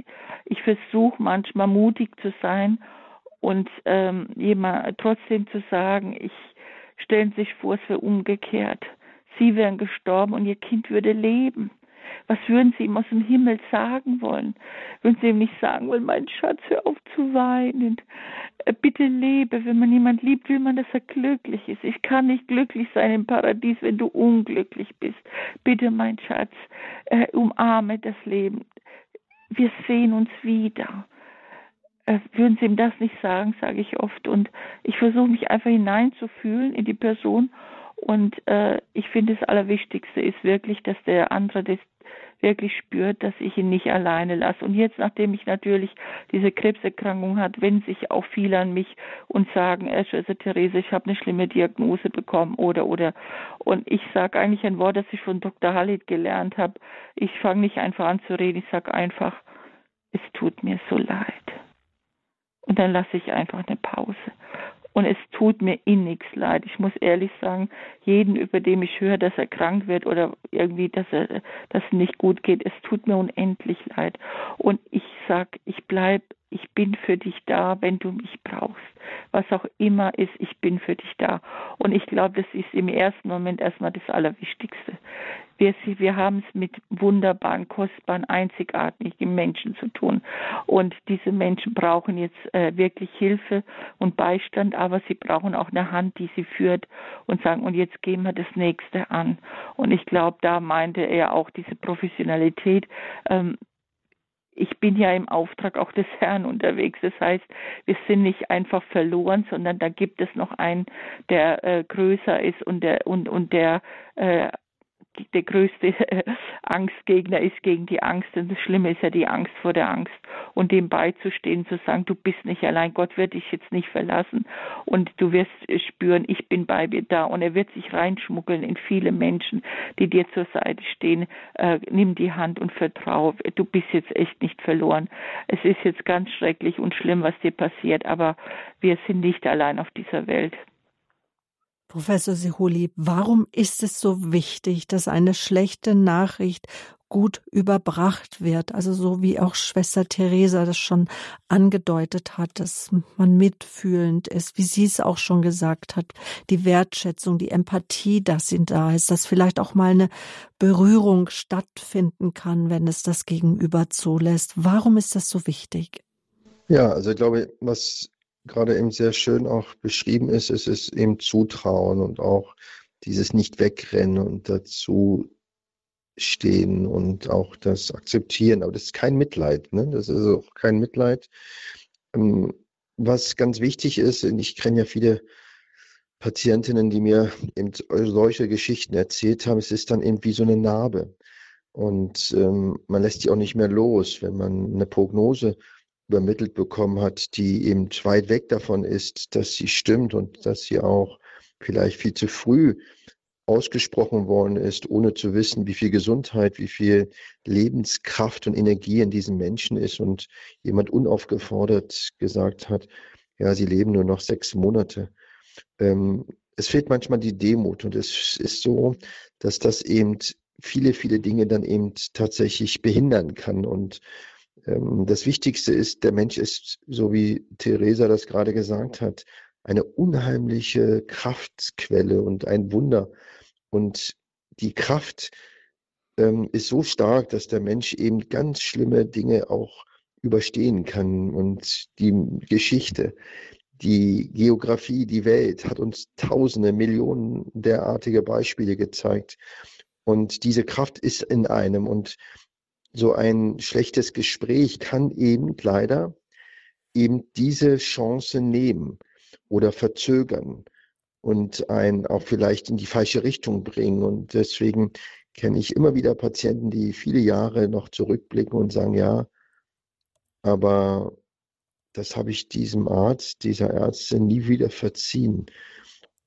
ich versuche manchmal mutig zu sein und ähm, jemand trotzdem zu sagen, ich Stellen Sie sich vor, es wäre umgekehrt. Sie wären gestorben und Ihr Kind würde leben. Was würden Sie ihm aus dem Himmel sagen wollen? Würden Sie ihm nicht sagen wollen, mein Schatz, hör auf zu weinen. Äh, bitte lebe. Wenn man jemand liebt, will man, dass er glücklich ist. Ich kann nicht glücklich sein im Paradies, wenn du unglücklich bist. Bitte, mein Schatz, äh, umarme das Leben. Wir sehen uns wieder äh, würden Sie ihm das nicht sagen, sage ich oft. Und ich versuche mich einfach hineinzufühlen in die Person. Und äh, ich finde, das Allerwichtigste ist wirklich, dass der andere das wirklich spürt, dass ich ihn nicht alleine lasse. Und jetzt, nachdem ich natürlich diese Krebserkrankung hat, wenden sich auch viele an mich und sagen, äh, Schwester Therese, ich habe eine schlimme Diagnose bekommen oder oder. Und ich sage eigentlich ein Wort, das ich von Dr. Halit gelernt habe. Ich fange nicht einfach an zu reden, ich sage einfach, es tut mir so leid. Und dann lasse ich einfach eine Pause. Und es tut mir innigst leid. Ich muss ehrlich sagen, jeden, über dem ich höre, dass er krank wird oder irgendwie, dass er, dass es nicht gut geht, es tut mir unendlich leid. Und ich sag, ich bleib, ich bin für dich da, wenn du mich brauchst. Was auch immer ist, ich bin für dich da. Und ich glaube, das ist im ersten Moment erstmal das Allerwichtigste. Wir, wir haben es mit wunderbaren, kostbaren, einzigartigen Menschen zu tun. Und diese Menschen brauchen jetzt äh, wirklich Hilfe und Beistand, aber sie brauchen auch eine Hand, die sie führt und sagen, und jetzt gehen wir das nächste an. Und ich glaube, da meinte er auch diese Professionalität. Ähm, ich bin ja im Auftrag auch des Herrn unterwegs. Das heißt, wir sind nicht einfach verloren, sondern da gibt es noch einen, der äh, größer ist und der und und der äh, der größte Angstgegner ist gegen die Angst. Und das Schlimme ist ja die Angst vor der Angst. Und dem beizustehen, zu sagen, du bist nicht allein, Gott wird dich jetzt nicht verlassen. Und du wirst spüren, ich bin bei dir da. Und er wird sich reinschmuggeln in viele Menschen, die dir zur Seite stehen. Äh, nimm die Hand und vertraue. Du bist jetzt echt nicht verloren. Es ist jetzt ganz schrecklich und schlimm, was dir passiert. Aber wir sind nicht allein auf dieser Welt. Professor Sihuli, warum ist es so wichtig, dass eine schlechte Nachricht gut überbracht wird? Also so wie auch Schwester Theresa das schon angedeutet hat, dass man mitfühlend ist, wie sie es auch schon gesagt hat, die Wertschätzung, die Empathie, dass sie da ist, dass vielleicht auch mal eine Berührung stattfinden kann, wenn es das Gegenüber zulässt. Warum ist das so wichtig? Ja, also ich glaube, was gerade eben sehr schön auch beschrieben ist, ist es eben Zutrauen und auch dieses Nicht-Wegrennen und dazu stehen und auch das akzeptieren. Aber das ist kein Mitleid, ne? Das ist auch kein Mitleid. Ähm, was ganz wichtig ist, und ich kenne ja viele Patientinnen, die mir eben solche Geschichten erzählt haben, es ist dann eben wie so eine Narbe. Und ähm, man lässt die auch nicht mehr los, wenn man eine Prognose übermittelt bekommen hat, die eben weit weg davon ist, dass sie stimmt und dass sie auch vielleicht viel zu früh ausgesprochen worden ist, ohne zu wissen, wie viel Gesundheit, wie viel Lebenskraft und Energie in diesem Menschen ist. Und jemand unaufgefordert gesagt hat, ja, sie leben nur noch sechs Monate. Ähm, es fehlt manchmal die Demut. Und es ist so, dass das eben viele, viele Dinge dann eben tatsächlich behindern kann. Und das Wichtigste ist, der Mensch ist, so wie Theresa das gerade gesagt hat, eine unheimliche Kraftquelle und ein Wunder. Und die Kraft ähm, ist so stark, dass der Mensch eben ganz schlimme Dinge auch überstehen kann. Und die Geschichte, die Geografie, die Welt hat uns tausende, Millionen derartige Beispiele gezeigt. Und diese Kraft ist in einem. Und so ein schlechtes Gespräch kann eben leider eben diese Chance nehmen oder verzögern und einen auch vielleicht in die falsche Richtung bringen. Und deswegen kenne ich immer wieder Patienten, die viele Jahre noch zurückblicken und sagen, ja, aber das habe ich diesem Arzt, dieser Ärztin nie wieder verziehen.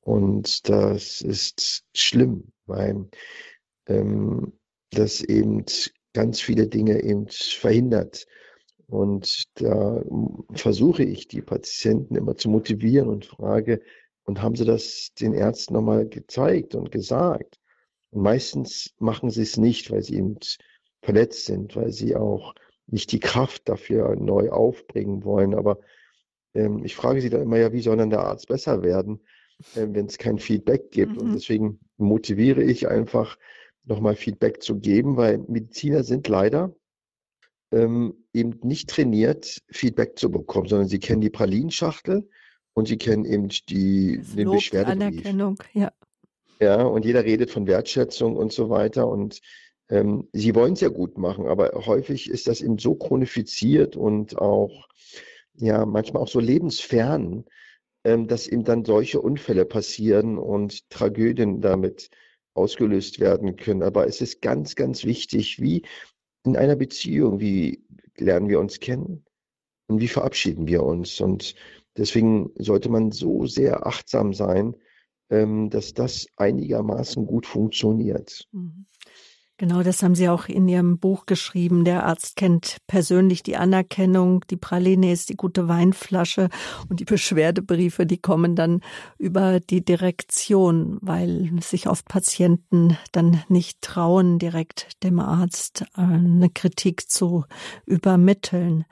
Und das ist schlimm, weil ähm, das eben ganz viele Dinge eben verhindert. Und da versuche ich, die Patienten immer zu motivieren und frage, und haben sie das den Ärzten nochmal gezeigt und gesagt? Und meistens machen sie es nicht, weil sie eben verletzt sind, weil sie auch nicht die Kraft dafür neu aufbringen wollen. Aber ähm, ich frage sie dann immer, ja, wie soll dann der Arzt besser werden, äh, wenn es kein Feedback gibt? Mhm. Und deswegen motiviere ich einfach, nochmal Feedback zu geben, weil Mediziner sind leider ähm, eben nicht trainiert, Feedback zu bekommen, sondern sie kennen die Pralinschachtel und sie kennen eben die, den Beschwerdebrief. Anerkennung, ja. Ja, und jeder redet von Wertschätzung und so weiter und ähm, sie wollen es ja gut machen, aber häufig ist das eben so chronifiziert und auch, ja, manchmal auch so lebensfern, ähm, dass eben dann solche Unfälle passieren und Tragödien damit ausgelöst werden können. Aber es ist ganz, ganz wichtig, wie in einer Beziehung, wie lernen wir uns kennen und wie verabschieden wir uns. Und deswegen sollte man so sehr achtsam sein, ähm, dass das einigermaßen gut funktioniert. Genau, das haben Sie auch in Ihrem Buch geschrieben. Der Arzt kennt persönlich die Anerkennung, die Praline ist die gute Weinflasche und die Beschwerdebriefe, die kommen dann über die Direktion, weil sich oft Patienten dann nicht trauen, direkt dem Arzt äh, eine Kritik zu übermitteln.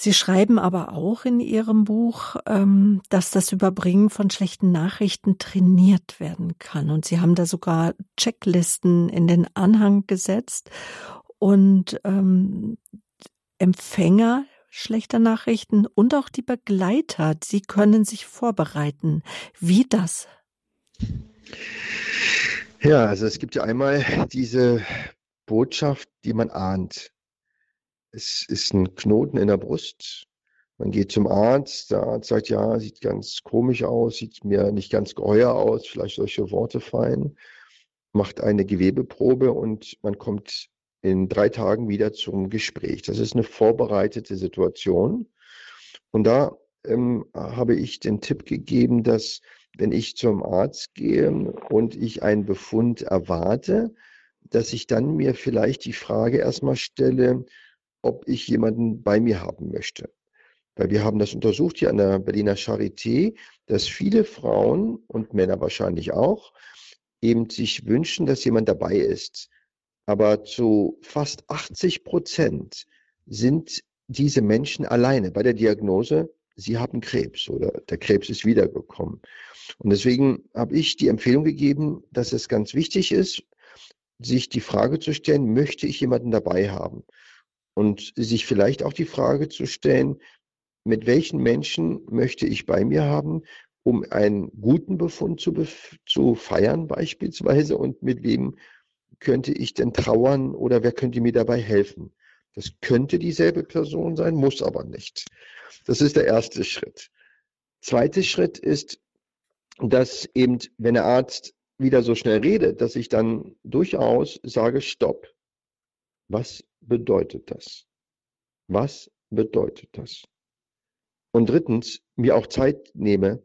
Sie schreiben aber auch in Ihrem Buch, ähm, dass das Überbringen von schlechten Nachrichten trainiert werden kann. Und Sie haben da sogar Checklisten in den Anhang gesetzt. Und ähm, Empfänger schlechter Nachrichten und auch die Begleiter, sie können sich vorbereiten. Wie das? Ja, also es gibt ja einmal diese Botschaft, die man ahnt. Es ist ein Knoten in der Brust. Man geht zum Arzt, der Arzt sagt, ja, sieht ganz komisch aus, sieht mir nicht ganz geheuer aus, vielleicht solche Worte fallen, macht eine Gewebeprobe und man kommt in drei Tagen wieder zum Gespräch. Das ist eine vorbereitete Situation. Und da ähm, habe ich den Tipp gegeben, dass wenn ich zum Arzt gehe und ich einen Befund erwarte, dass ich dann mir vielleicht die Frage erstmal stelle, ob ich jemanden bei mir haben möchte. Weil wir haben das untersucht hier an der Berliner Charité, dass viele Frauen und Männer wahrscheinlich auch eben sich wünschen, dass jemand dabei ist. Aber zu fast 80 Prozent sind diese Menschen alleine bei der Diagnose, sie haben Krebs oder der Krebs ist wiedergekommen. Und deswegen habe ich die Empfehlung gegeben, dass es ganz wichtig ist, sich die Frage zu stellen, möchte ich jemanden dabei haben? Und sich vielleicht auch die Frage zu stellen, mit welchen Menschen möchte ich bei mir haben, um einen guten Befund zu, bef zu feiern beispielsweise und mit wem könnte ich denn trauern oder wer könnte mir dabei helfen. Das könnte dieselbe Person sein, muss aber nicht. Das ist der erste Schritt. Zweiter Schritt ist, dass eben, wenn der Arzt wieder so schnell redet, dass ich dann durchaus sage, stopp. Was bedeutet das? Was bedeutet das? Und drittens, mir auch Zeit nehme,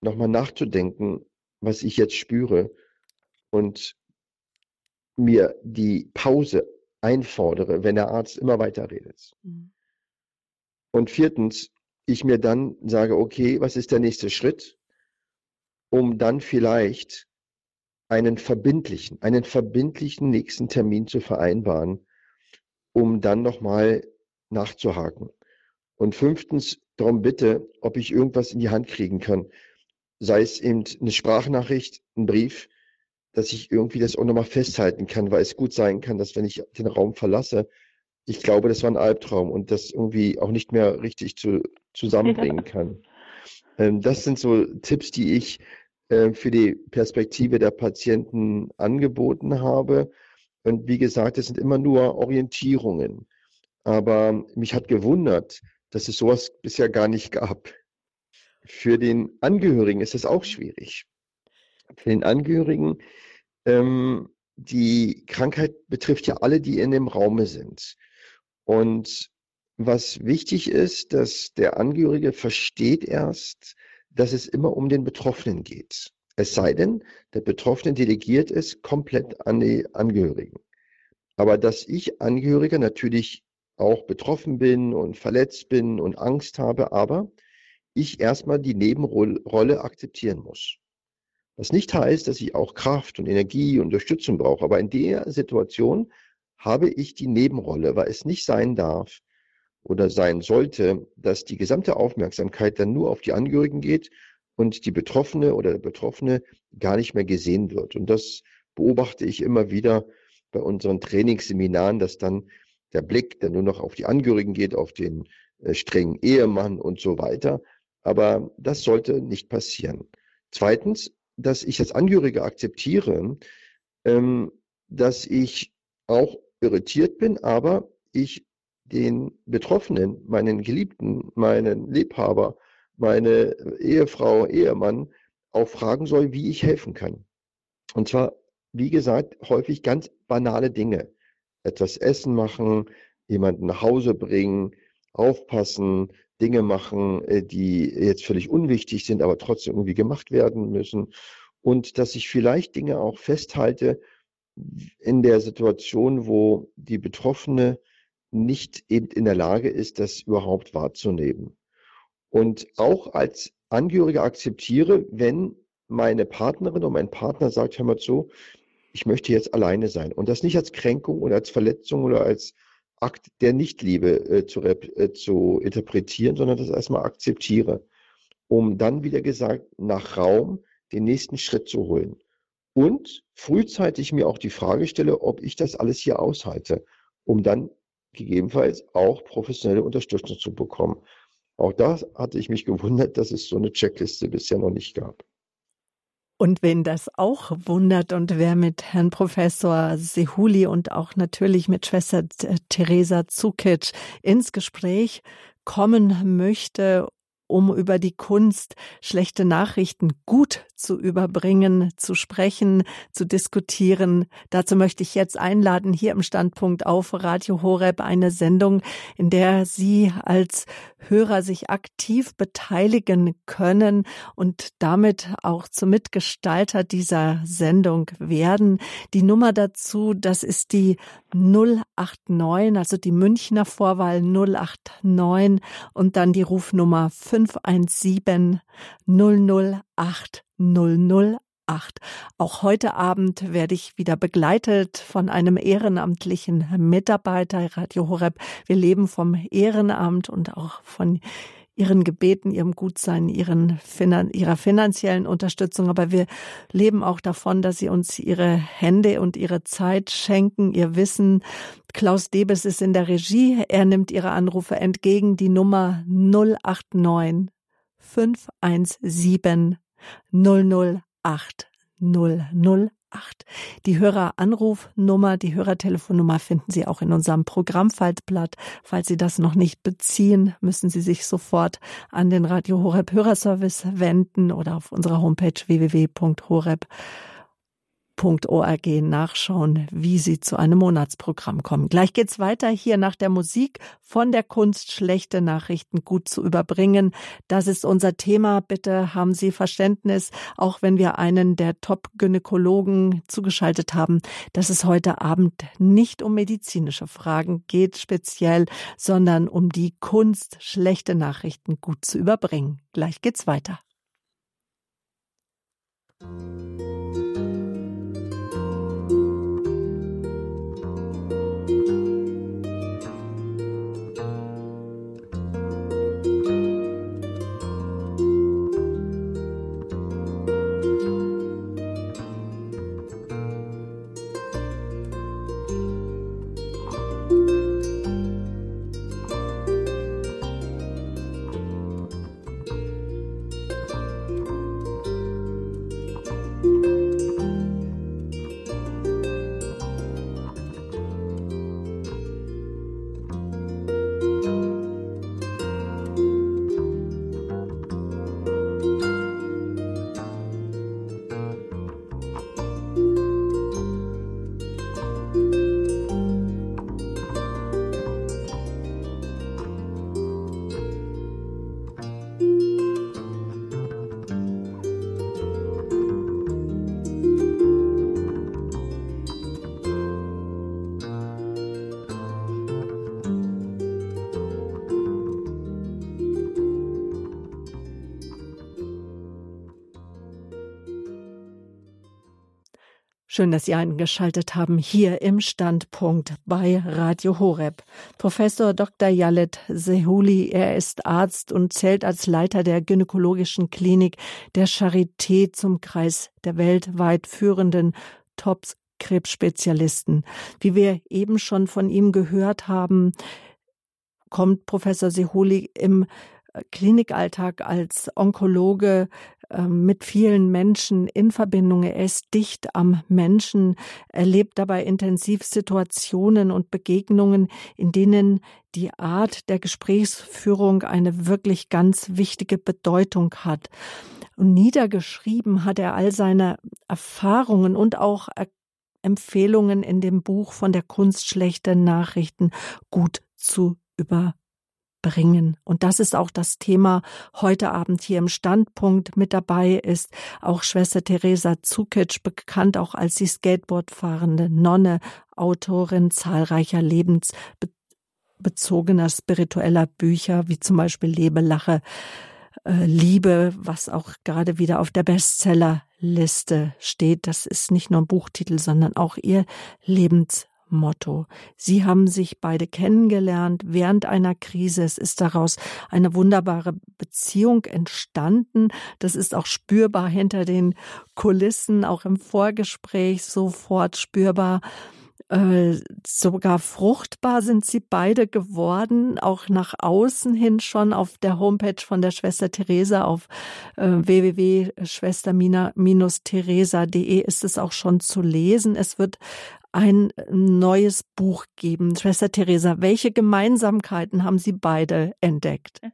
nochmal nachzudenken, was ich jetzt spüre und mir die Pause einfordere, wenn der Arzt immer weiter redet. Mhm. Und viertens, ich mir dann sage, okay, was ist der nächste Schritt, um dann vielleicht einen verbindlichen, einen verbindlichen nächsten Termin zu vereinbaren, um dann nochmal nachzuhaken. Und fünftens, darum bitte, ob ich irgendwas in die Hand kriegen kann, sei es eben eine Sprachnachricht, ein Brief, dass ich irgendwie das auch nochmal festhalten kann, weil es gut sein kann, dass wenn ich den Raum verlasse, ich glaube, das war ein Albtraum und das irgendwie auch nicht mehr richtig zu, zusammenbringen kann. Ähm, das sind so Tipps, die ich äh, für die Perspektive der Patienten angeboten habe. Und wie gesagt, es sind immer nur Orientierungen. Aber mich hat gewundert, dass es sowas bisher gar nicht gab. Für den Angehörigen ist es auch schwierig. Für den Angehörigen, ähm, die Krankheit betrifft ja alle, die in dem Raume sind. Und was wichtig ist, dass der Angehörige versteht erst, dass es immer um den Betroffenen geht. Es sei denn, der Betroffene delegiert es komplett an die Angehörigen. Aber dass ich Angehöriger natürlich auch betroffen bin und verletzt bin und Angst habe, aber ich erstmal die Nebenrolle akzeptieren muss. Was nicht heißt, dass ich auch Kraft und Energie und Unterstützung brauche. Aber in der Situation habe ich die Nebenrolle, weil es nicht sein darf oder sein sollte, dass die gesamte Aufmerksamkeit dann nur auf die Angehörigen geht und die Betroffene oder der Betroffene gar nicht mehr gesehen wird. Und das beobachte ich immer wieder bei unseren Trainingsseminaren, dass dann der Blick dann nur noch auf die Angehörigen geht, auf den äh, strengen Ehemann und so weiter. Aber das sollte nicht passieren. Zweitens, dass ich als Angehörige akzeptiere, ähm, dass ich auch irritiert bin, aber ich den Betroffenen, meinen Geliebten, meinen Liebhaber, meine Ehefrau, Ehemann auch fragen soll, wie ich helfen kann. Und zwar, wie gesagt, häufig ganz banale Dinge. Etwas essen machen, jemanden nach Hause bringen, aufpassen, Dinge machen, äh, die jetzt völlig unwichtig sind, aber trotzdem irgendwie gemacht werden müssen. Und dass ich vielleicht Dinge auch festhalte in der Situation, wo die Betroffene nicht eben in der Lage ist, das überhaupt wahrzunehmen. Und auch als Angehöriger akzeptiere, wenn meine Partnerin oder mein Partner sagt, hör mal zu, ich möchte jetzt alleine sein. Und das nicht als Kränkung oder als Verletzung oder als Akt der Nichtliebe äh, zu, äh, zu interpretieren, sondern das erstmal akzeptiere, um dann wieder gesagt, nach Raum den nächsten Schritt zu holen. Und frühzeitig mir auch die Frage stelle, ob ich das alles hier aushalte, um dann gegebenenfalls auch professionelle Unterstützung zu bekommen. Auch da hatte ich mich gewundert, dass es so eine Checkliste bisher noch nicht gab. Und wenn das auch wundert und wer mit Herrn Professor Sehuli und auch natürlich mit Schwester Theresa Zukic ins Gespräch kommen möchte um über die Kunst, schlechte Nachrichten gut zu überbringen, zu sprechen, zu diskutieren. Dazu möchte ich jetzt einladen, hier im Standpunkt auf Radio Horeb eine Sendung, in der Sie als Hörer sich aktiv beteiligen können und damit auch zum Mitgestalter dieser Sendung werden. Die Nummer dazu, das ist die 089, also die Münchner Vorwahl 089 und dann die Rufnummer 517 008 008. Auch heute Abend werde ich wieder begleitet von einem ehrenamtlichen Mitarbeiter Radio Horeb. Wir leben vom Ehrenamt und auch von ihren Gebeten, ihrem Gutsein, ihren, ihrer finanziellen Unterstützung. Aber wir leben auch davon, dass sie uns ihre Hände und ihre Zeit schenken, ihr Wissen. Klaus Debes ist in der Regie. Er nimmt ihre Anrufe entgegen. Die Nummer 089 517 008 008. Die Höreranrufnummer, die Hörertelefonnummer finden Sie auch in unserem Programmfaltblatt. Falls Sie das noch nicht beziehen, müssen Sie sich sofort an den Radio Horeb Hörerservice wenden oder auf unserer Homepage www.horeb.com www.ccc.org nachschauen, wie Sie zu einem Monatsprogramm kommen. Gleich geht's weiter hier nach der Musik von der Kunst schlechte Nachrichten gut zu überbringen. Das ist unser Thema. Bitte haben Sie Verständnis, auch wenn wir einen der Top-Gynäkologen zugeschaltet haben, dass es heute Abend nicht um medizinische Fragen geht speziell, sondern um die Kunst schlechte Nachrichten gut zu überbringen. Gleich geht's weiter. Schön, dass Sie eingeschaltet haben hier im Standpunkt bei Radio Horeb. Professor Dr. Jalet Sehuli, er ist Arzt und zählt als Leiter der gynäkologischen Klinik der Charité zum Kreis der weltweit führenden Top-Krebsspezialisten. Wie wir eben schon von ihm gehört haben, kommt Professor Sehuli im Klinikalltag als Onkologe mit vielen Menschen in Verbindung. Er ist dicht am Menschen, erlebt dabei intensiv Situationen und Begegnungen, in denen die Art der Gesprächsführung eine wirklich ganz wichtige Bedeutung hat. Und niedergeschrieben hat er all seine Erfahrungen und auch Empfehlungen in dem Buch von der Kunst schlechter Nachrichten gut zu über bringen. Und das ist auch das Thema heute Abend hier im Standpunkt. Mit dabei ist auch Schwester Theresa Zukic, bekannt auch als die Skateboardfahrende Nonne, Autorin zahlreicher lebensbezogener spiritueller Bücher, wie zum Beispiel Lebe, Lache, äh, Liebe, was auch gerade wieder auf der Bestsellerliste steht. Das ist nicht nur ein Buchtitel, sondern auch ihr Lebens Motto. Sie haben sich beide kennengelernt während einer Krise. Es ist daraus eine wunderbare Beziehung entstanden. Das ist auch spürbar hinter den Kulissen, auch im Vorgespräch sofort spürbar. Äh, sogar fruchtbar sind sie beide geworden, auch nach außen hin schon auf der Homepage von der Schwester Theresa auf äh, www.schwester-theresa.de ist es auch schon zu lesen. Es wird ein neues Buch geben. Schwester Theresa, welche Gemeinsamkeiten haben Sie beide entdeckt?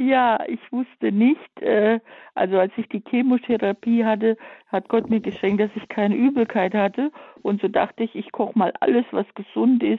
Ja, ich wusste nicht, äh, also als ich die Chemotherapie hatte, hat Gott mir geschenkt, dass ich keine Übelkeit hatte. Und so dachte ich, ich koche mal alles, was gesund ist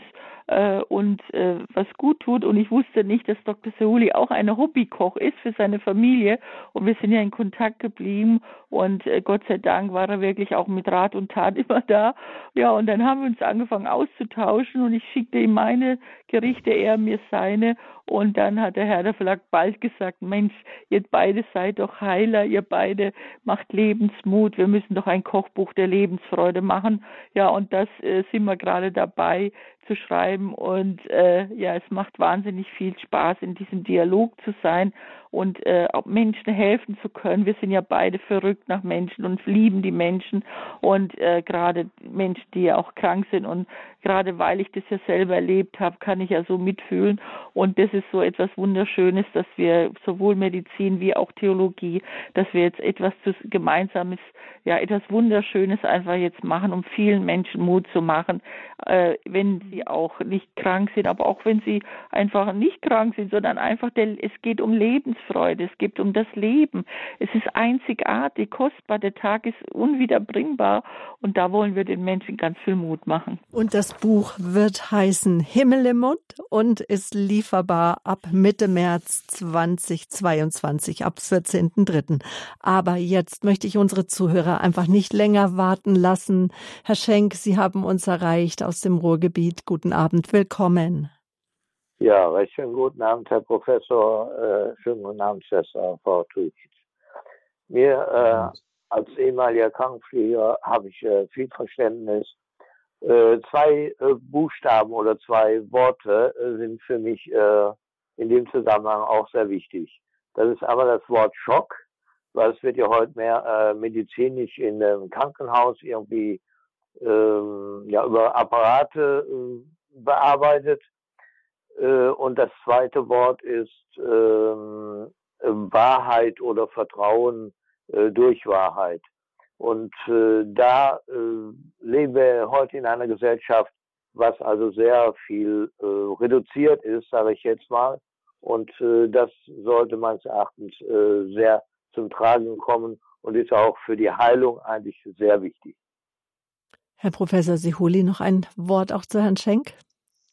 und äh, was gut tut. Und ich wusste nicht, dass Dr. Seuli auch ein Hobbykoch ist für seine Familie. Und wir sind ja in Kontakt geblieben. Und äh, Gott sei Dank war er wirklich auch mit Rat und Tat immer da. Ja, und dann haben wir uns angefangen auszutauschen. Und ich schickte ihm meine Gerichte, er mir seine. Und dann hat der Herr der Verlag bald gesagt, Mensch, ihr beide seid doch Heiler, ihr beide macht Lebensmut, wir müssen doch ein Kochbuch der Lebensfreude machen. Ja, und das äh, sind wir gerade dabei zu schreiben. Und äh, ja, es macht wahnsinnig viel Spaß, in diesem Dialog zu sein. Und äh, Menschen helfen zu können. Wir sind ja beide verrückt nach Menschen und lieben die Menschen und äh, gerade Menschen, die ja auch krank sind. Und gerade weil ich das ja selber erlebt habe, kann ich ja so mitfühlen. Und das ist so etwas Wunderschönes, dass wir sowohl Medizin wie auch Theologie, dass wir jetzt etwas Gemeinsames, ja etwas Wunderschönes einfach jetzt machen, um vielen Menschen Mut zu machen, äh, wenn sie auch nicht krank sind, aber auch wenn sie einfach nicht krank sind, sondern einfach der, es geht um Lebensfreude, es geht um das Leben. Es ist einzigartig, kostbar, der Tag ist unwiederbringbar und da wollen wir den Menschen ganz viel Mut machen. Und das Buch wird heißen Himmel im Mund und ist lieferbar ab Mitte März 2022, ab 14.03. Aber jetzt möchte ich unsere Zuhörer einfach nicht länger warten lassen. Herr Schenk, Sie haben uns erreicht aus dem Ruhrgebiet. Guten Abend, willkommen. Ja, recht schönen guten Abend, Herr Professor. Äh, schönen guten Abend, Schwester Frau Tujic. Mir äh, als ehemaliger Krankenpfleger habe ich äh, viel Verständnis. Äh, zwei äh, Buchstaben oder zwei Worte äh, sind für mich in dem Zusammenhang auch sehr wichtig. Das ist einmal das Wort Schock, weil es wird ja heute mehr medizinisch in einem Krankenhaus irgendwie ähm, ja, über Apparate bearbeitet äh, und das zweite Wort ist ähm, Wahrheit oder Vertrauen äh, durch Wahrheit. Und äh, da äh, leben wir heute in einer Gesellschaft, was also sehr viel äh, reduziert ist, sage ich jetzt mal. Und äh, das sollte meines Erachtens äh, sehr zum Tragen kommen und ist auch für die Heilung eigentlich sehr wichtig. Herr Professor Sihuli, noch ein Wort auch zu Herrn Schenk?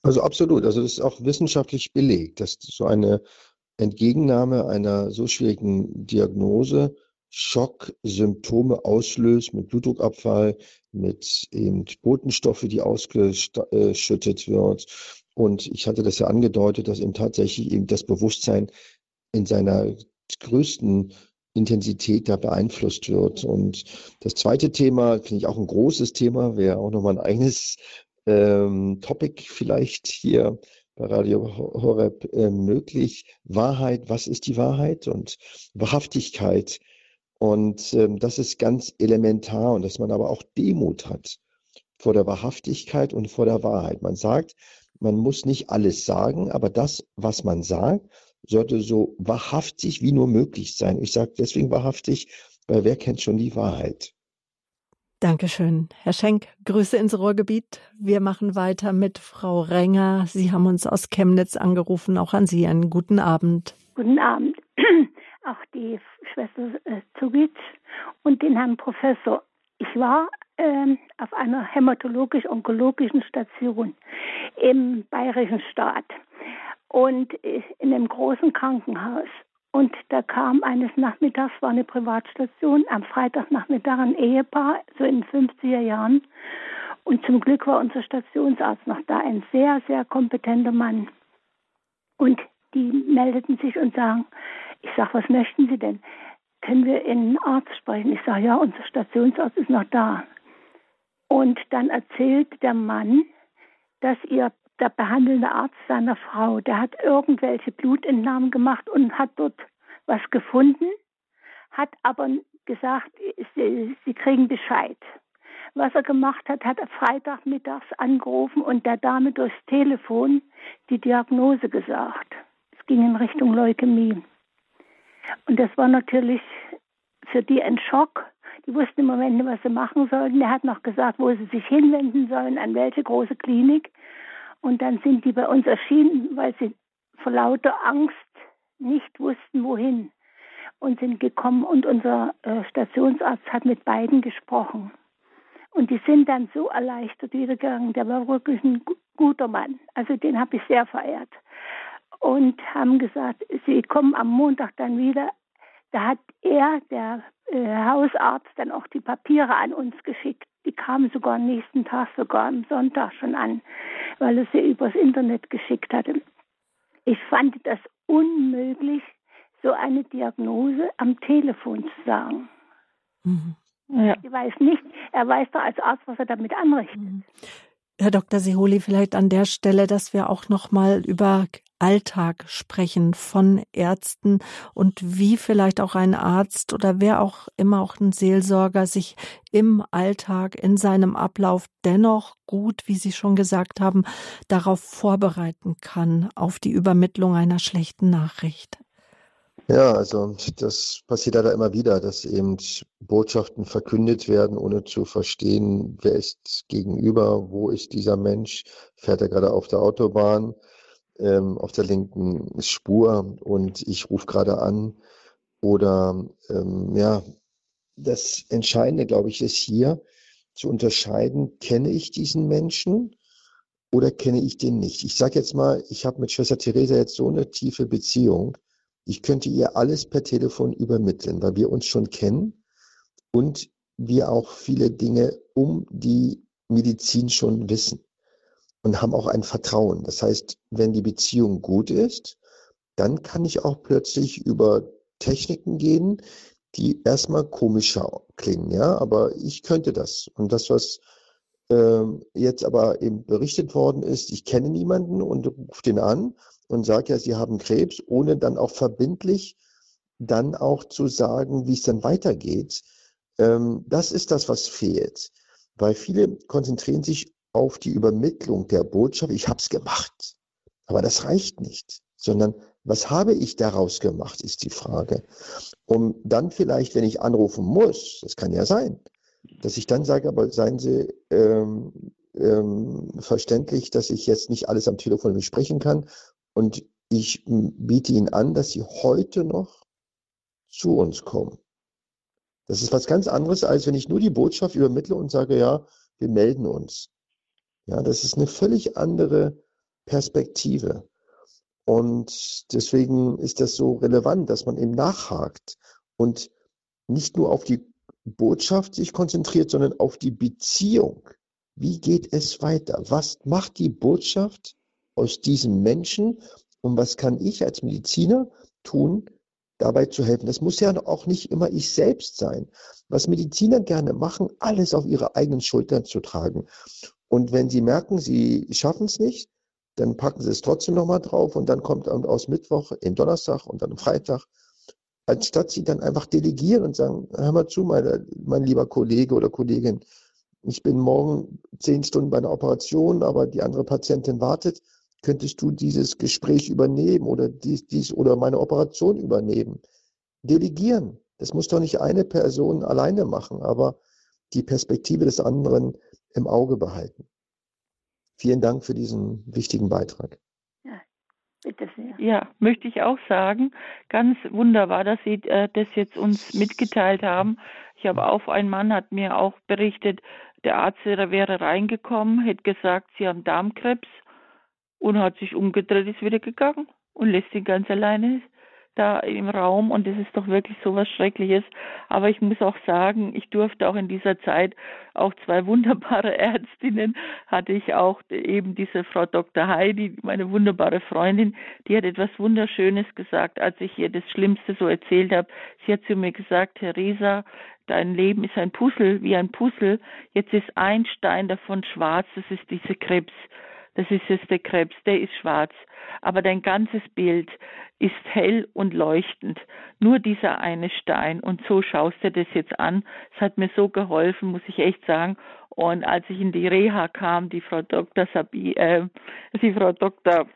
Also absolut. Also das ist auch wissenschaftlich belegt, dass so eine Entgegennahme einer so schwierigen Diagnose Schocksymptome auslöst mit Blutdruckabfall, mit eben Botenstoffe, die ausgeschüttet wird. Und ich hatte das ja angedeutet, dass eben tatsächlich eben das Bewusstsein in seiner größten Intensität da beeinflusst wird. Und das zweite Thema, finde ich auch ein großes Thema, wäre auch nochmal ein eigenes ähm, Topic vielleicht hier bei Radio Horeb äh, möglich. Wahrheit, was ist die Wahrheit und Wahrhaftigkeit. Und ähm, das ist ganz elementar und dass man aber auch Demut hat vor der Wahrhaftigkeit und vor der Wahrheit. Man sagt, man muss nicht alles sagen, aber das, was man sagt, sollte so wahrhaftig wie nur möglich sein. Ich sage deswegen wahrhaftig, weil wer kennt schon die Wahrheit? Dankeschön. Herr Schenk, Grüße ins Ruhrgebiet. Wir machen weiter mit Frau Renger. Sie haben uns aus Chemnitz angerufen. Auch an Sie einen guten Abend. Guten Abend. Auch die Schwester äh, Zugic und den Herrn Professor. Ich war äh, auf einer hämatologisch-onkologischen Station im bayerischen Staat und äh, in einem großen Krankenhaus. Und da kam eines Nachmittags, war eine Privatstation, am Freitagnachmittag ein Ehepaar, so in den 50er Jahren. Und zum Glück war unser Stationsarzt noch da, ein sehr, sehr kompetenter Mann. Und die meldeten sich und sagen, ich sage, was möchten Sie denn? Können wir einen Arzt sprechen? Ich sage, ja, unser Stationsarzt ist noch da. Und dann erzählt der Mann, dass ihr der behandelnde Arzt seiner Frau, der hat irgendwelche Blutentnahmen gemacht und hat dort was gefunden, hat aber gesagt, sie, sie kriegen Bescheid. Was er gemacht hat, hat er Freitagmittags angerufen und der Dame durchs Telefon die Diagnose gesagt. Es ging in Richtung Leukämie. Und das war natürlich für die ein Schock. Die wussten im Moment nicht, was sie machen sollten. Er hat noch gesagt, wo sie sich hinwenden sollen, an welche große Klinik. Und dann sind die bei uns erschienen, weil sie vor lauter Angst nicht wussten, wohin. Und sind gekommen und unser äh, Stationsarzt hat mit beiden gesprochen. Und die sind dann so erleichtert wiedergegangen. Der war wirklich ein guter Mann. Also den habe ich sehr verehrt. Und haben gesagt, sie kommen am Montag dann wieder. Da hat er, der äh, Hausarzt, dann auch die Papiere an uns geschickt. Die kamen sogar am nächsten Tag, sogar am Sonntag schon an, weil er sie übers Internet geschickt hatte. Ich fand das unmöglich, so eine Diagnose am Telefon zu sagen. Mhm. Ja. Ich weiß nicht, er weiß doch als Arzt, was er damit anrichtet. Mhm. Herr Dr. Siholi, vielleicht an der Stelle, dass wir auch noch mal über Alltag sprechen von Ärzten und wie vielleicht auch ein Arzt oder wer auch immer auch ein Seelsorger sich im Alltag, in seinem Ablauf dennoch gut, wie Sie schon gesagt haben, darauf vorbereiten kann, auf die Übermittlung einer schlechten Nachricht. Ja, also das passiert leider immer wieder, dass eben Botschaften verkündet werden, ohne zu verstehen, wer ist gegenüber, wo ist dieser Mensch, fährt er gerade auf der Autobahn, ähm, auf der linken Spur und ich rufe gerade an. Oder ähm, ja, das Entscheidende, glaube ich, ist hier zu unterscheiden, kenne ich diesen Menschen oder kenne ich den nicht. Ich sage jetzt mal, ich habe mit Schwester Theresa jetzt so eine tiefe Beziehung, ich könnte ihr alles per Telefon übermitteln, weil wir uns schon kennen und wir auch viele Dinge um die Medizin schon wissen und haben auch ein Vertrauen. Das heißt, wenn die Beziehung gut ist, dann kann ich auch plötzlich über Techniken gehen, die erstmal komischer klingen, ja, aber ich könnte das. Und das, was ähm, jetzt aber eben berichtet worden ist, ich kenne niemanden und rufe den an und sage ja, Sie haben Krebs, ohne dann auch verbindlich dann auch zu sagen, wie es dann weitergeht. Ähm, das ist das, was fehlt. Weil viele konzentrieren sich auf die Übermittlung der Botschaft, ich habe es gemacht. Aber das reicht nicht, sondern was habe ich daraus gemacht, ist die Frage. Um dann vielleicht, wenn ich anrufen muss, das kann ja sein, dass ich dann sage, aber seien Sie ähm, ähm, verständlich, dass ich jetzt nicht alles am Telefon besprechen kann und ich biete Ihnen an, dass Sie heute noch zu uns kommen. Das ist was ganz anderes, als wenn ich nur die Botschaft übermittle und sage, ja, wir melden uns. Ja, das ist eine völlig andere Perspektive. Und deswegen ist das so relevant, dass man eben nachhakt und nicht nur auf die Botschaft sich konzentriert, sondern auf die Beziehung. Wie geht es weiter? Was macht die Botschaft aus diesem Menschen und was kann ich als Mediziner tun, dabei zu helfen. Das muss ja auch nicht immer ich selbst sein. Was Mediziner gerne machen, alles auf ihre eigenen Schultern zu tragen. Und wenn sie merken, sie schaffen es nicht, dann packen sie es trotzdem nochmal drauf und dann kommt aus Mittwoch in Donnerstag und dann am Freitag, anstatt sie dann einfach delegieren und sagen, hör mal zu, meine, mein lieber Kollege oder Kollegin, ich bin morgen zehn Stunden bei einer Operation, aber die andere Patientin wartet könntest du dieses Gespräch übernehmen oder dies, dies oder meine Operation übernehmen. Delegieren. Das muss doch nicht eine Person alleine machen, aber die Perspektive des anderen im Auge behalten. Vielen Dank für diesen wichtigen Beitrag. Ja, bitte sehr. Ja, möchte ich auch sagen. Ganz wunderbar, dass Sie äh, das jetzt uns mitgeteilt haben. Ich habe auch, ein Mann hat mir auch berichtet, der Arzt wäre reingekommen, hätte gesagt, Sie haben Darmkrebs und hat sich umgedreht, ist wieder gegangen und lässt sie ganz alleine da im Raum und das ist doch wirklich so was Schreckliches. Aber ich muss auch sagen, ich durfte auch in dieser Zeit auch zwei wunderbare Ärztinnen hatte ich auch eben diese Frau Dr. Heidi, meine wunderbare Freundin, die hat etwas Wunderschönes gesagt, als ich ihr das Schlimmste so erzählt habe. Sie hat zu mir gesagt, Theresa, dein Leben ist ein Puzzle, wie ein Puzzle. Jetzt ist ein Stein davon schwarz, das ist diese Krebs das ist jetzt der Krebs, der ist schwarz. Aber dein ganzes Bild ist hell und leuchtend. Nur dieser eine Stein. Und so schaust du das jetzt an. Es hat mir so geholfen, muss ich echt sagen. Und als ich in die Reha kam, die Frau Dr. Sabi, äh, die Frau Dr.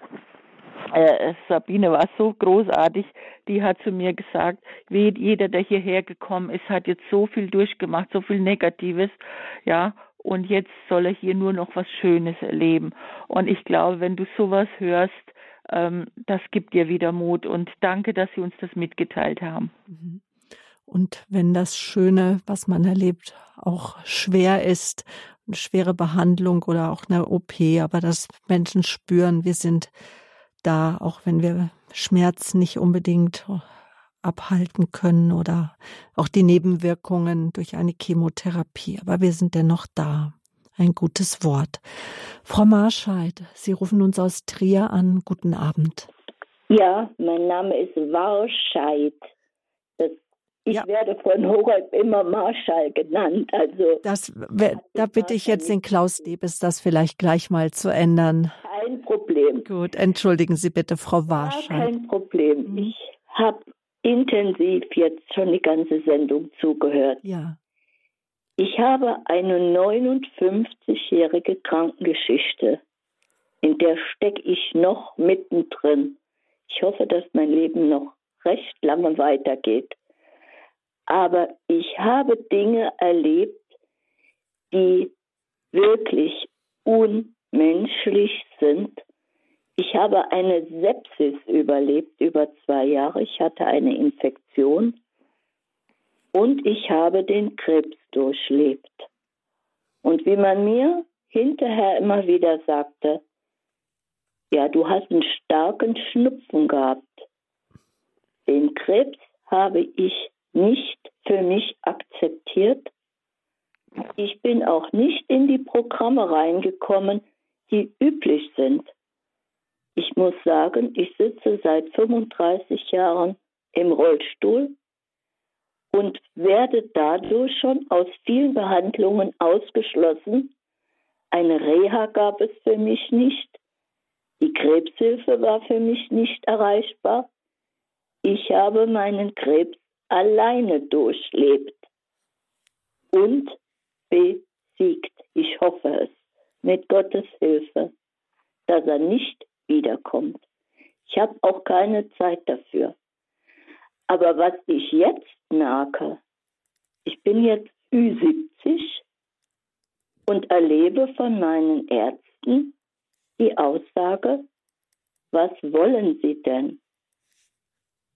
Äh, Sabine war so großartig, die hat zu mir gesagt, jeder, der hierher gekommen ist, hat jetzt so viel durchgemacht, so viel Negatives, ja, und jetzt soll er hier nur noch was Schönes erleben. Und ich glaube, wenn du sowas hörst, ähm, das gibt dir wieder Mut und danke, dass Sie uns das mitgeteilt haben. Mhm. Und wenn das Schöne, was man erlebt, auch schwer ist, eine schwere Behandlung oder auch eine OP, aber dass Menschen spüren, wir sind da, auch wenn wir Schmerz nicht unbedingt abhalten können oder auch die Nebenwirkungen durch eine Chemotherapie. Aber wir sind dennoch da. Ein gutes Wort. Frau Marscheid, Sie rufen uns aus Trier an. Guten Abend. Ja, mein Name ist Warscheid. Ich ja. werde von Horeb immer Marschall genannt. Also das, da bitte ich jetzt den Klaus Debes, das vielleicht gleich mal zu ändern. Kein Problem. Gut, entschuldigen Sie bitte, Frau Warscheid. Kein Problem. Mhm. Ich habe intensiv jetzt schon die ganze Sendung zugehört. Ja. Ich habe eine 59-jährige Krankengeschichte, in der stecke ich noch mittendrin. Ich hoffe, dass mein Leben noch recht lange weitergeht. Aber ich habe Dinge erlebt, die wirklich unmenschlich sind. Ich habe eine Sepsis überlebt über zwei Jahre. Ich hatte eine Infektion und ich habe den Krebs durchlebt. Und wie man mir hinterher immer wieder sagte, ja, du hast einen starken Schnupfen gehabt. Den Krebs habe ich nicht für mich akzeptiert. Ich bin auch nicht in die Programme reingekommen, die üblich sind. Ich muss sagen, ich sitze seit 35 Jahren im Rollstuhl und werde dadurch schon aus vielen Behandlungen ausgeschlossen. Eine Reha gab es für mich nicht. Die Krebshilfe war für mich nicht erreichbar. Ich habe meinen Krebs alleine durchlebt und besiegt. Ich hoffe es mit Gottes Hilfe, dass er nicht wiederkommt. Ich habe auch keine Zeit dafür. Aber was ich jetzt merke, ich bin jetzt Ü70 und erlebe von meinen Ärzten die Aussage, was wollen Sie denn?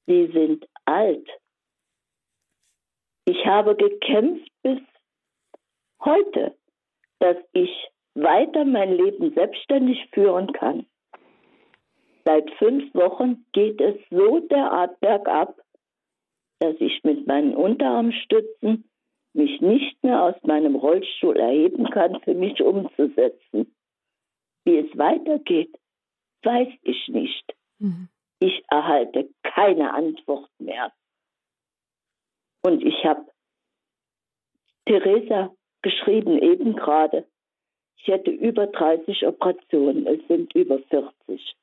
Sie sind alt. Ich habe gekämpft bis heute, dass ich weiter mein Leben selbstständig führen kann. Seit fünf Wochen geht es so derart bergab, dass ich mit meinen Unterarmstützen mich nicht mehr aus meinem Rollstuhl erheben kann, für mich umzusetzen. Wie es weitergeht, weiß ich nicht. Mhm. Ich erhalte keine Antwort mehr. Und ich habe Theresa geschrieben, eben gerade, ich hätte über 30 Operationen, es sind über 40.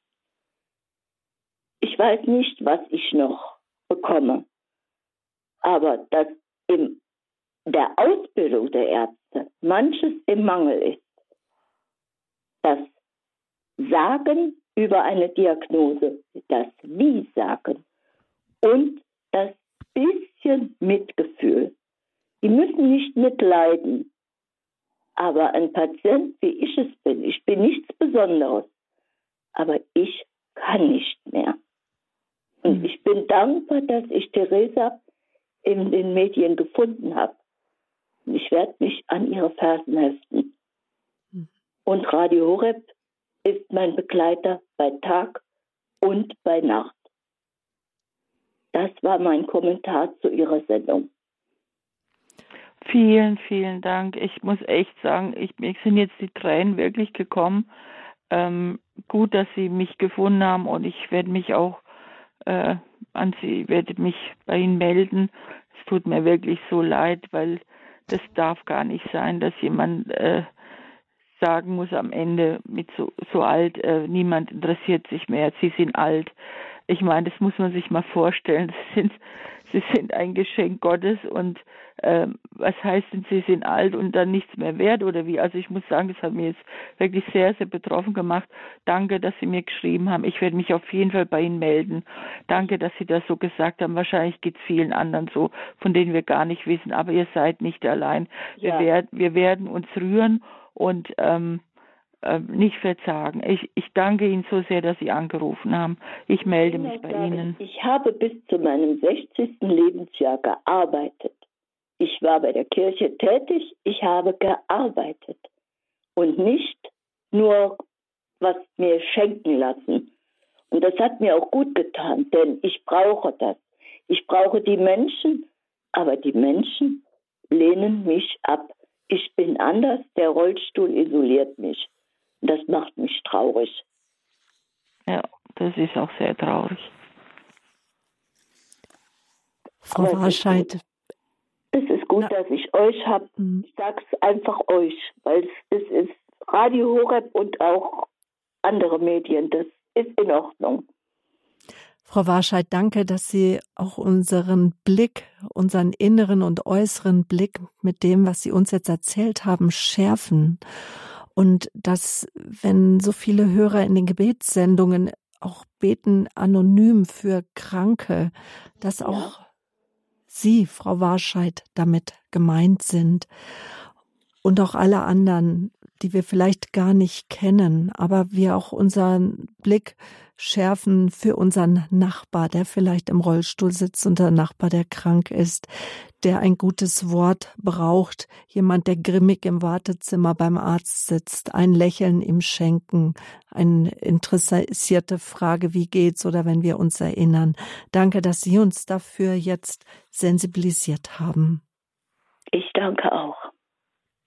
Ich weiß nicht, was ich noch bekomme. Aber dass in der Ausbildung der Ärzte manches im Mangel ist, das Sagen über eine Diagnose, das Wie sagen und das bisschen Mitgefühl. Die müssen nicht mitleiden. Aber ein Patient, wie ich es bin, ich bin nichts Besonderes, aber ich kann nicht mehr. Und hm. ich bin dankbar, dass ich Theresa in den Medien gefunden habe. Ich werde mich an ihre Fersen heften. Hm. Und Radio Horeb ist mein Begleiter bei Tag und bei Nacht. Das war mein Kommentar zu Ihrer Sendung. Vielen, vielen Dank. Ich muss echt sagen, ich, mir sind jetzt die Tränen wirklich gekommen. Ähm, gut, dass Sie mich gefunden haben und ich werde mich auch äh, an Sie, werde mich bei Ihnen melden. Es tut mir wirklich so leid, weil das darf gar nicht sein, dass jemand äh, sagen muss am Ende mit so, so alt, äh, niemand interessiert sich mehr, Sie sind alt. Ich meine, das muss man sich mal vorstellen. Sie sind, sie sind ein Geschenk Gottes und äh, was heißt denn, sie sind alt und dann nichts mehr wert oder wie? Also ich muss sagen, das hat mir jetzt wirklich sehr, sehr betroffen gemacht. Danke, dass Sie mir geschrieben haben. Ich werde mich auf jeden Fall bei Ihnen melden. Danke, dass Sie das so gesagt haben. Wahrscheinlich geht es vielen anderen so, von denen wir gar nicht wissen. Aber ihr seid nicht allein. Ja. Wir, werden, wir werden uns rühren und ähm, äh, nicht verzagen. Ich, ich danke Ihnen so sehr, dass Sie angerufen haben. Ich melde mich bei Ihnen. Ich habe bis zu meinem 60. Lebensjahr gearbeitet. Ich war bei der Kirche tätig, ich habe gearbeitet und nicht nur was mir schenken lassen. Und das hat mir auch gut getan, denn ich brauche das. Ich brauche die Menschen, aber die Menschen lehnen mich ab. Ich bin anders, der Rollstuhl isoliert mich. Das macht mich traurig. Ja, das ist auch sehr traurig. Frau Warscheid, es ist gut, Na. dass ich euch habe. Mhm. Ich sage es einfach euch, weil es, es ist Radio Horeb und auch andere Medien. Das ist in Ordnung. Frau Warscheid, danke, dass Sie auch unseren Blick, unseren inneren und äußeren Blick mit dem, was Sie uns jetzt erzählt haben, schärfen. Und dass, wenn so viele Hörer in den Gebetssendungen auch beten anonym für Kranke, dass auch ja. Sie, Frau Warscheid, damit gemeint sind. Und auch alle anderen, die wir vielleicht gar nicht kennen, aber wir auch unseren Blick schärfen für unseren Nachbar, der vielleicht im Rollstuhl sitzt und der Nachbar, der krank ist, der ein gutes Wort braucht, jemand, der grimmig im Wartezimmer beim Arzt sitzt, ein Lächeln ihm schenken, eine interessierte Frage, wie geht's oder wenn wir uns erinnern. Danke, dass Sie uns dafür jetzt sensibilisiert haben. Ich danke auch.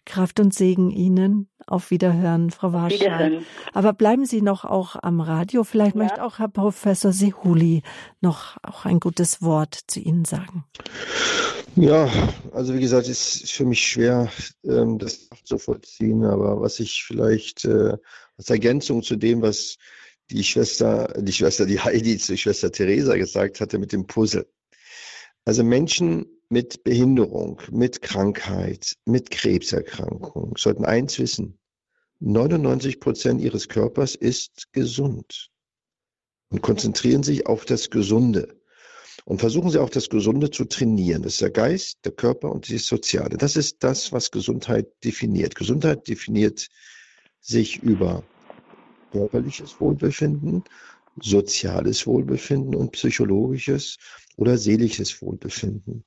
Kraft und Segen Ihnen. Auf Wiederhören, Frau Warscheid. Aber bleiben Sie noch auch am Radio. Vielleicht ja. möchte auch Herr Professor Sehuli noch auch ein gutes Wort zu Ihnen sagen. Ja, also wie gesagt, es ist für mich schwer, ähm, das zu vollziehen. Aber was ich vielleicht äh, als Ergänzung zu dem, was die Schwester, die Schwester, die Heidi zu Schwester Theresa gesagt hatte mit dem Puzzle. Also Menschen mit Behinderung, mit Krankheit, mit Krebserkrankung sollten eins wissen. 99 Prozent ihres Körpers ist gesund. Und konzentrieren sich auf das Gesunde. Und versuchen Sie auch das Gesunde zu trainieren. Das ist der Geist, der Körper und das Soziale. Das ist das, was Gesundheit definiert. Gesundheit definiert sich über körperliches Wohlbefinden, soziales Wohlbefinden und psychologisches oder seelisches Wohlbefinden.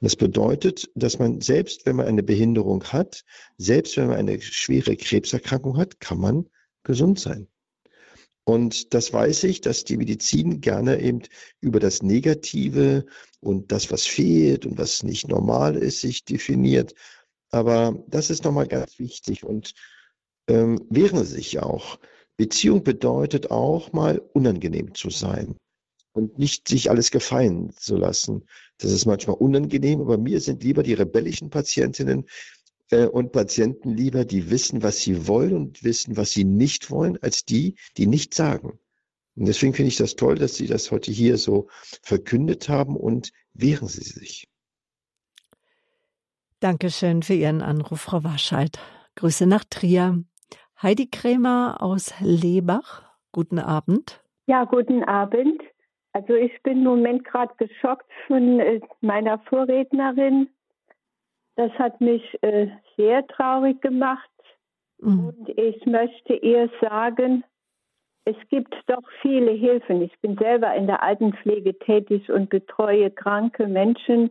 Das bedeutet, dass man selbst, wenn man eine Behinderung hat, selbst wenn man eine schwere Krebserkrankung hat, kann man gesund sein. Und das weiß ich, dass die Medizin gerne eben über das Negative und das, was fehlt und was nicht normal ist, sich definiert. Aber das ist nochmal ganz wichtig und ähm, wehren sich auch. Beziehung bedeutet auch mal unangenehm zu sein und nicht sich alles gefallen zu lassen. Das ist manchmal unangenehm, aber mir sind lieber die rebellischen Patientinnen äh, und Patienten lieber, die wissen, was sie wollen und wissen, was sie nicht wollen, als die, die nichts sagen. Und deswegen finde ich das toll, dass Sie das heute hier so verkündet haben und wehren Sie sich. Dankeschön für Ihren Anruf, Frau Warscheid. Grüße nach Trier. Heidi Krämer aus Lebach. Guten Abend. Ja, guten Abend. Also ich bin im Moment gerade geschockt von äh, meiner Vorrednerin. Das hat mich äh, sehr traurig gemacht. Mhm. Und ich möchte ihr sagen, es gibt doch viele Hilfen. Ich bin selber in der Altenpflege tätig und betreue kranke Menschen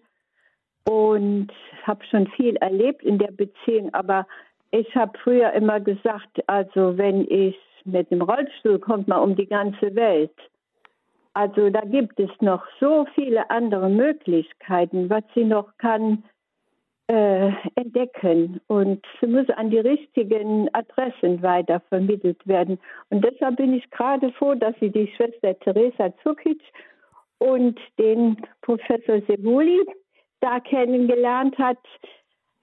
und habe schon viel erlebt in der Beziehung. Aber ich habe früher immer gesagt, also wenn ich mit dem Rollstuhl kommt man um die ganze Welt. Also da gibt es noch so viele andere Möglichkeiten, was sie noch kann äh, entdecken. Und sie muss an die richtigen Adressen weiter vermittelt werden. Und deshalb bin ich gerade froh, dass sie die Schwester Teresa Zukic und den Professor Sebuli da kennengelernt hat.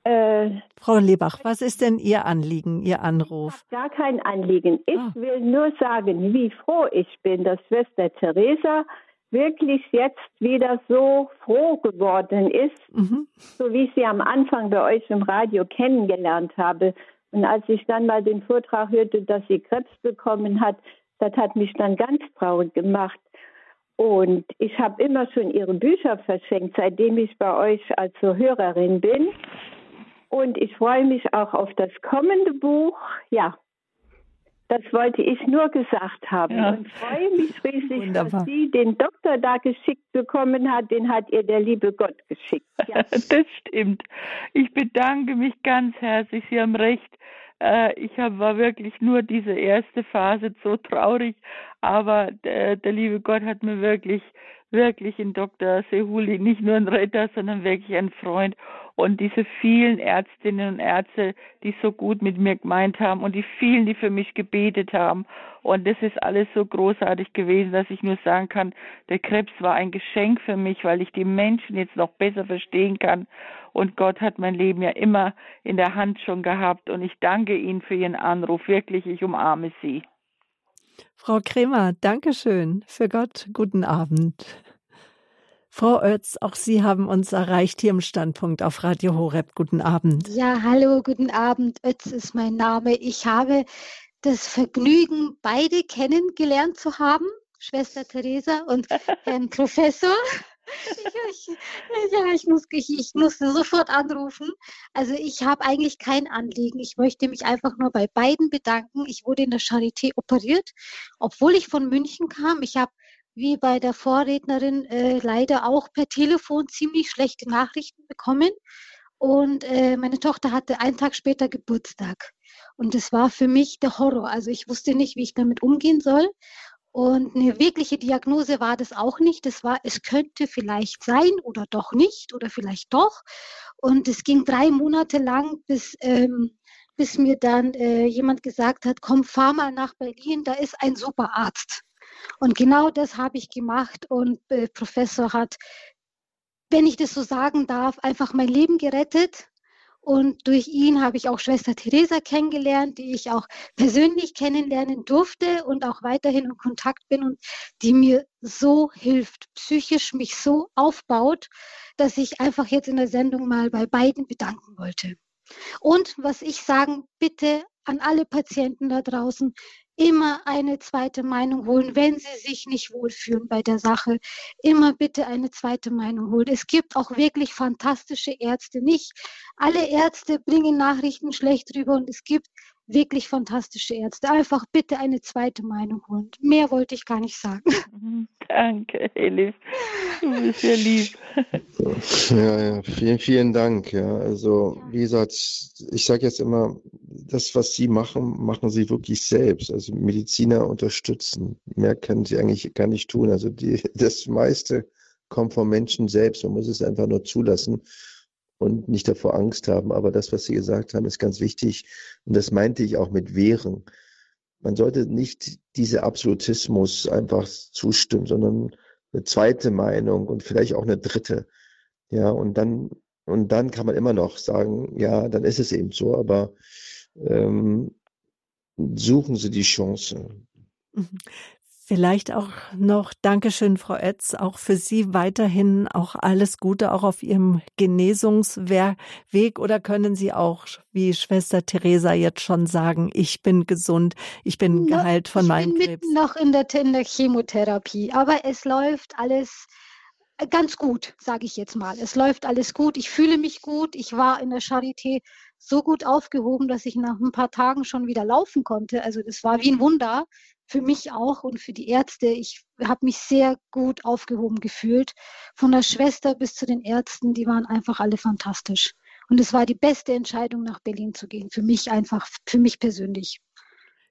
Äh, Frau Lebach, was ist denn Ihr Anliegen, Ihr Anruf? Gar kein Anliegen. Ich ah. will nur sagen, wie froh ich bin, dass Schwester Theresa wirklich jetzt wieder so froh geworden ist, mhm. so wie ich sie am Anfang bei euch im Radio kennengelernt habe. Und als ich dann mal den Vortrag hörte, dass sie Krebs bekommen hat, das hat mich dann ganz traurig gemacht. Und ich habe immer schon ihre Bücher verschenkt, seitdem ich bei euch als Hörerin bin. Und ich freue mich auch auf das kommende Buch. Ja, das wollte ich nur gesagt haben ja. und freue mich riesig, Wunderbar. dass sie den Doktor da geschickt bekommen hat. Den hat ihr der liebe Gott geschickt. Ja. das stimmt. Ich bedanke mich ganz herzlich. Sie haben recht. Äh, ich war wirklich nur diese erste Phase so traurig, aber der, der liebe Gott hat mir wirklich wirklich in Dr. Sehuli nicht nur ein Retter, sondern wirklich ein Freund. Und diese vielen Ärztinnen und Ärzte, die so gut mit mir gemeint haben und die vielen, die für mich gebetet haben. Und das ist alles so großartig gewesen, dass ich nur sagen kann, der Krebs war ein Geschenk für mich, weil ich die Menschen jetzt noch besser verstehen kann. Und Gott hat mein Leben ja immer in der Hand schon gehabt. Und ich danke Ihnen für Ihren Anruf. Wirklich, ich umarme Sie. Frau Kremer, Dankeschön. Für Gott, guten Abend. Frau Oetz, auch Sie haben uns erreicht hier im Standpunkt auf Radio Horeb. Guten Abend. Ja, hallo, guten Abend. Oetz ist mein Name. Ich habe das Vergnügen, beide kennengelernt zu haben, Schwester Theresa und Herrn Professor. Ich, ich, ja, ich, muss, ich, ich musste sofort anrufen. Also ich habe eigentlich kein Anliegen. Ich möchte mich einfach nur bei beiden bedanken. Ich wurde in der Charité operiert, obwohl ich von München kam. Ich habe wie bei der Vorrednerin äh, leider auch per Telefon ziemlich schlechte Nachrichten bekommen. Und äh, meine Tochter hatte einen Tag später Geburtstag. Und das war für mich der Horror. Also ich wusste nicht, wie ich damit umgehen soll. Und eine wirkliche Diagnose war das auch nicht. Das war, es könnte vielleicht sein oder doch nicht oder vielleicht doch. Und es ging drei Monate lang, bis, ähm, bis mir dann äh, jemand gesagt hat, komm, fahr mal nach Berlin, da ist ein super Arzt. Und genau das habe ich gemacht und äh, Professor hat, wenn ich das so sagen darf, einfach mein Leben gerettet. Und durch ihn habe ich auch Schwester Theresa kennengelernt, die ich auch persönlich kennenlernen durfte und auch weiterhin in Kontakt bin und die mir so hilft, psychisch mich so aufbaut, dass ich einfach jetzt in der Sendung mal bei beiden bedanken wollte. Und was ich sagen, bitte an alle Patienten da draußen, immer eine zweite Meinung holen, wenn Sie sich nicht wohlfühlen bei der Sache. Immer bitte eine zweite Meinung holen. Es gibt auch wirklich fantastische Ärzte. Nicht alle Ärzte bringen Nachrichten schlecht rüber und es gibt wirklich fantastische Ärzte. Einfach bitte eine zweite Meinung holen. Mehr wollte ich gar nicht sagen. Mhm. Danke, Elif. Du bist ja lieb. Ja, ja, vielen, vielen Dank. Ja, also wie gesagt, ich sage jetzt immer, das, was Sie machen, machen Sie wirklich selbst. Also Mediziner unterstützen. Mehr können Sie eigentlich gar nicht tun. Also die, das meiste kommt vom Menschen selbst. Man muss es einfach nur zulassen und nicht davor Angst haben. Aber das, was Sie gesagt haben, ist ganz wichtig. Und das meinte ich auch mit Wehren. Man sollte nicht diese Absolutismus einfach zustimmen, sondern eine zweite Meinung und vielleicht auch eine dritte. Ja, und dann, und dann kann man immer noch sagen, ja, dann ist es eben so, aber ähm, suchen Sie die Chance. Vielleicht auch noch Dankeschön, Frau Etz, auch für Sie weiterhin auch alles Gute, auch auf Ihrem Genesungsweg. Oder können Sie auch, wie Schwester Theresa jetzt schon sagen, ich bin gesund, ich bin geheilt von meinem Krebs? Ich bin noch in der, in der Chemotherapie, aber es läuft alles ganz gut, sage ich jetzt mal. Es läuft alles gut, ich fühle mich gut. Ich war in der Charité so gut aufgehoben, dass ich nach ein paar Tagen schon wieder laufen konnte. Also das war wie ein Wunder für mich auch und für die Ärzte. Ich habe mich sehr gut aufgehoben gefühlt. Von der Schwester bis zu den Ärzten, die waren einfach alle fantastisch. Und es war die beste Entscheidung, nach Berlin zu gehen. Für mich einfach, für mich persönlich.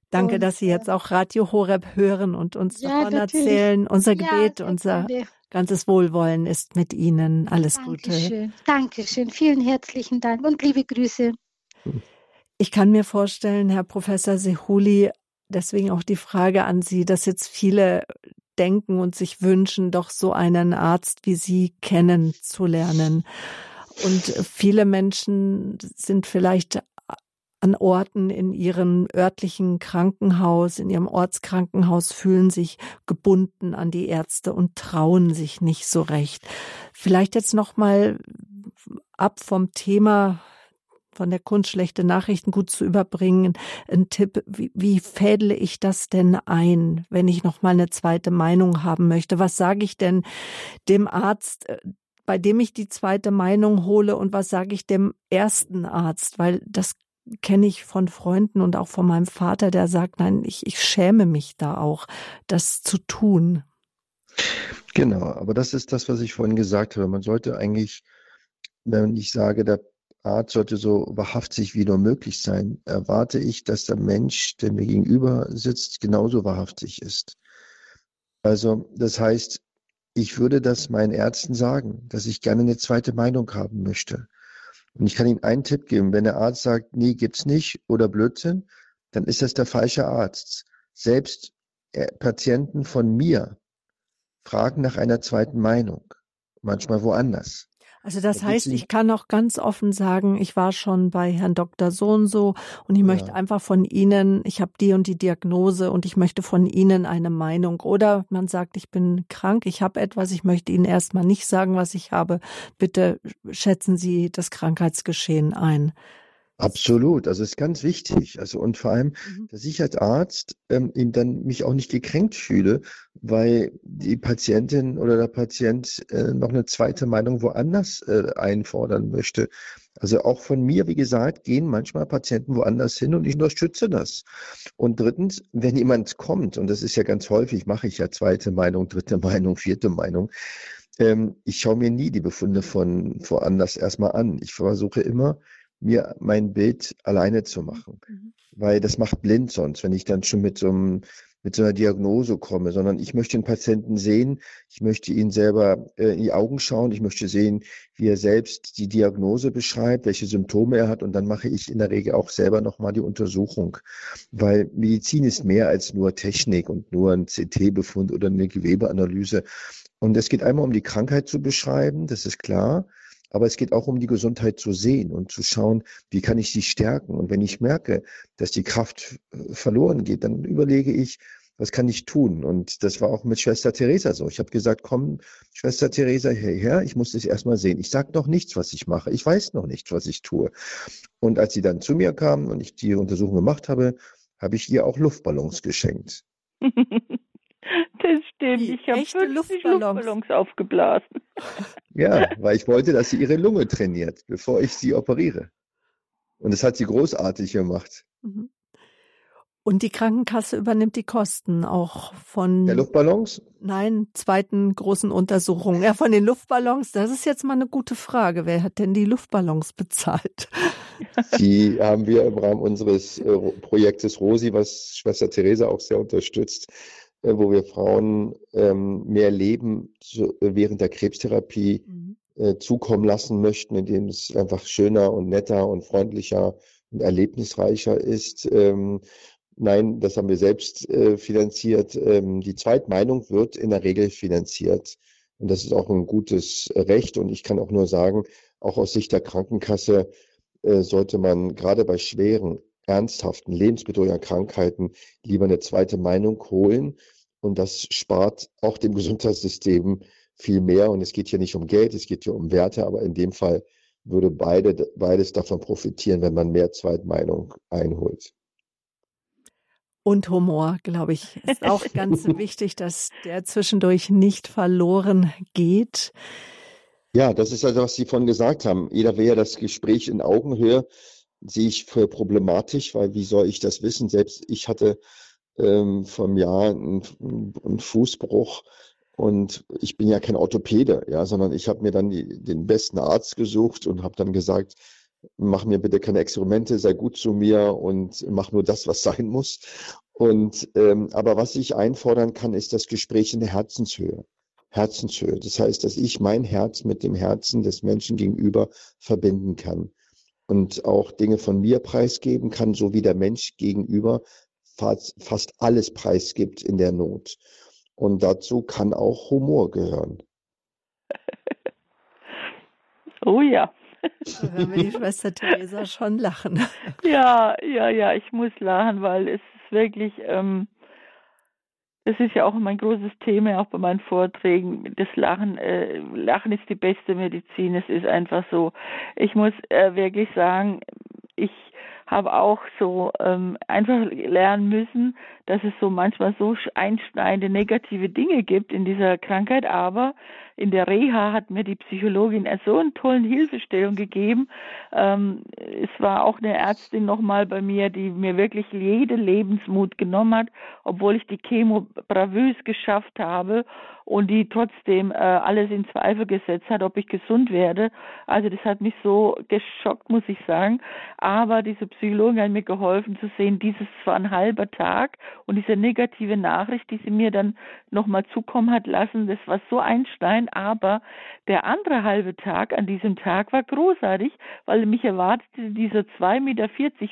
Danke, und, dass Sie jetzt äh, auch Radio Horeb hören und uns ja, davon natürlich. erzählen. Unser Gebet, ja, unser ganzes Wohlwollen ist mit Ihnen. Alles Dankeschön. Gute. Dankeschön. Vielen herzlichen Dank und liebe Grüße. Ich kann mir vorstellen, Herr Professor Sehuli, deswegen auch die Frage an Sie, dass jetzt viele denken und sich wünschen, doch so einen Arzt wie Sie kennenzulernen. Und viele Menschen sind vielleicht an Orten in ihrem örtlichen Krankenhaus, in ihrem Ortskrankenhaus fühlen sich gebunden an die Ärzte und trauen sich nicht so recht. Vielleicht jetzt noch mal ab vom Thema von der Kunst schlechte Nachrichten gut zu überbringen. Ein Tipp, wie, wie fädle ich das denn ein, wenn ich noch mal eine zweite Meinung haben möchte? Was sage ich denn dem Arzt, äh, bei dem ich die zweite Meinung hole und was sage ich dem ersten Arzt? Weil das kenne ich von Freunden und auch von meinem Vater, der sagt, nein, ich, ich schäme mich da auch, das zu tun. Genau, aber das ist das, was ich vorhin gesagt habe. Man sollte eigentlich, wenn ich sage, der Art sollte so wahrhaftig wie nur möglich sein, erwarte ich, dass der Mensch, der mir gegenüber sitzt, genauso wahrhaftig ist. Also das heißt, ich würde das meinen Ärzten sagen, dass ich gerne eine zweite Meinung haben möchte. Und ich kann Ihnen einen Tipp geben, wenn der Arzt sagt, nee, gibt's nicht oder Blödsinn, dann ist das der falsche Arzt. Selbst äh, Patienten von mir fragen nach einer zweiten Meinung, manchmal woanders. Also das heißt, ich kann auch ganz offen sagen, ich war schon bei Herrn Dr. So und so und ich möchte ja. einfach von Ihnen, ich habe die und die Diagnose und ich möchte von Ihnen eine Meinung. Oder man sagt, ich bin krank, ich habe etwas, ich möchte Ihnen erstmal nicht sagen, was ich habe. Bitte schätzen Sie das Krankheitsgeschehen ein. Absolut, also ist ganz wichtig. Also und vor allem, mhm. dass ich als Arzt ähm, ihn dann mich auch nicht gekränkt fühle, weil die Patientin oder der Patient äh, noch eine zweite Meinung woanders äh, einfordern möchte. Also auch von mir, wie gesagt, gehen manchmal Patienten woanders hin und ich unterstütze das. Und drittens, wenn jemand kommt, und das ist ja ganz häufig, mache ich ja zweite Meinung, dritte Meinung, vierte Meinung, ähm, ich schaue mir nie die Befunde von woanders erstmal an. Ich versuche immer, mir mein Bild alleine zu machen. Mhm. Weil das macht blind sonst, wenn ich dann schon mit so einem mit so einer Diagnose komme, sondern ich möchte den Patienten sehen, ich möchte ihn selber äh, in die Augen schauen, ich möchte sehen, wie er selbst die Diagnose beschreibt, welche Symptome er hat und dann mache ich in der Regel auch selber nochmal die Untersuchung, weil Medizin ist mehr als nur Technik und nur ein CT-Befund oder eine Gewebeanalyse. Und es geht einmal um die Krankheit zu beschreiben, das ist klar, aber es geht auch um die Gesundheit zu sehen und zu schauen, wie kann ich sie stärken. Und wenn ich merke, dass die Kraft äh, verloren geht, dann überlege ich, was kann ich tun? Und das war auch mit Schwester Theresa so. Ich habe gesagt, komm, Schwester Theresa, hierher, ich muss das erstmal sehen. Ich sage noch nichts, was ich mache. Ich weiß noch nicht, was ich tue. Und als sie dann zu mir kam und ich die Untersuchung gemacht habe, habe ich ihr auch Luftballons geschenkt. Das stimmt. Ich habe 50 Luftballons. Luftballons aufgeblasen. Ja, weil ich wollte, dass sie ihre Lunge trainiert, bevor ich sie operiere. Und das hat sie großartig gemacht. Mhm. Und die Krankenkasse übernimmt die Kosten auch von der Luftballons? Nein, zweiten großen Untersuchung. Ja, von den Luftballons. Das ist jetzt mal eine gute Frage. Wer hat denn die Luftballons bezahlt? Die haben wir im Rahmen unseres äh, Projektes Rosi, was Schwester Theresa auch sehr unterstützt, äh, wo wir Frauen ähm, mehr Leben zu, äh, während der Krebstherapie mhm. äh, zukommen lassen möchten, indem es einfach schöner und netter und freundlicher und erlebnisreicher ist. Ähm, nein, das haben wir selbst äh, finanziert. Ähm, die Zweitmeinung wird in der Regel finanziert. Und das ist auch ein gutes Recht. Und ich kann auch nur sagen, auch aus Sicht der Krankenkasse äh, sollte man gerade bei schweren ernsthaften, lebensbedrohlichen Krankheiten lieber eine zweite Meinung holen. Und das spart auch dem Gesundheitssystem viel mehr. Und es geht hier nicht um Geld, es geht hier um Werte, aber in dem Fall würde beide, beides davon profitieren, wenn man mehr Zweitmeinung einholt. Und Humor, glaube ich, ist auch ganz wichtig, dass der zwischendurch nicht verloren geht. Ja, das ist also, was Sie vorhin gesagt haben. Jeder will ja das Gespräch in Augenhöhe sehe ich für problematisch, weil wie soll ich das wissen? Selbst ich hatte ähm, vom Jahr einen, einen Fußbruch und ich bin ja kein Orthopäde, ja, sondern ich habe mir dann die, den besten Arzt gesucht und habe dann gesagt, mach mir bitte keine Experimente, sei gut zu mir und mach nur das, was sein muss. Und ähm, aber was ich einfordern kann, ist das Gespräch in der Herzenshöhe. Herzenshöhe. Das heißt, dass ich mein Herz mit dem Herzen des Menschen gegenüber verbinden kann und auch Dinge von mir preisgeben kann, so wie der Mensch gegenüber fast, fast alles preisgibt in der Not. Und dazu kann auch Humor gehören. Oh ja. Da hören wir die Schwester Theresa schon lachen. Ja, ja, ja, ich muss lachen, weil es ist wirklich, ähm, das ist ja auch mein großes Thema, auch bei meinen Vorträgen. Das Lachen, äh, Lachen ist die beste Medizin. Es ist einfach so. Ich muss äh, wirklich sagen, ich habe auch so ähm, einfach lernen müssen, dass es so manchmal so einschneidende negative Dinge gibt in dieser Krankheit, aber in der Reha hat mir die Psychologin so eine tolle Hilfestellung gegeben. Ähm, es war auch eine Ärztin nochmal bei mir, die mir wirklich jede Lebensmut genommen hat, obwohl ich die Chemo bravös geschafft habe und die trotzdem äh, alles in Zweifel gesetzt hat, ob ich gesund werde. Also das hat mich so geschockt, muss ich sagen. Aber diese Psychologin hat mir geholfen zu sehen, dieses war ein halber Tag und diese negative Nachricht, die sie mir dann nochmal zukommen hat lassen, das war so einstein, aber der andere halbe Tag an diesem Tag war großartig, weil mich erwartete dieser 2,40 Meter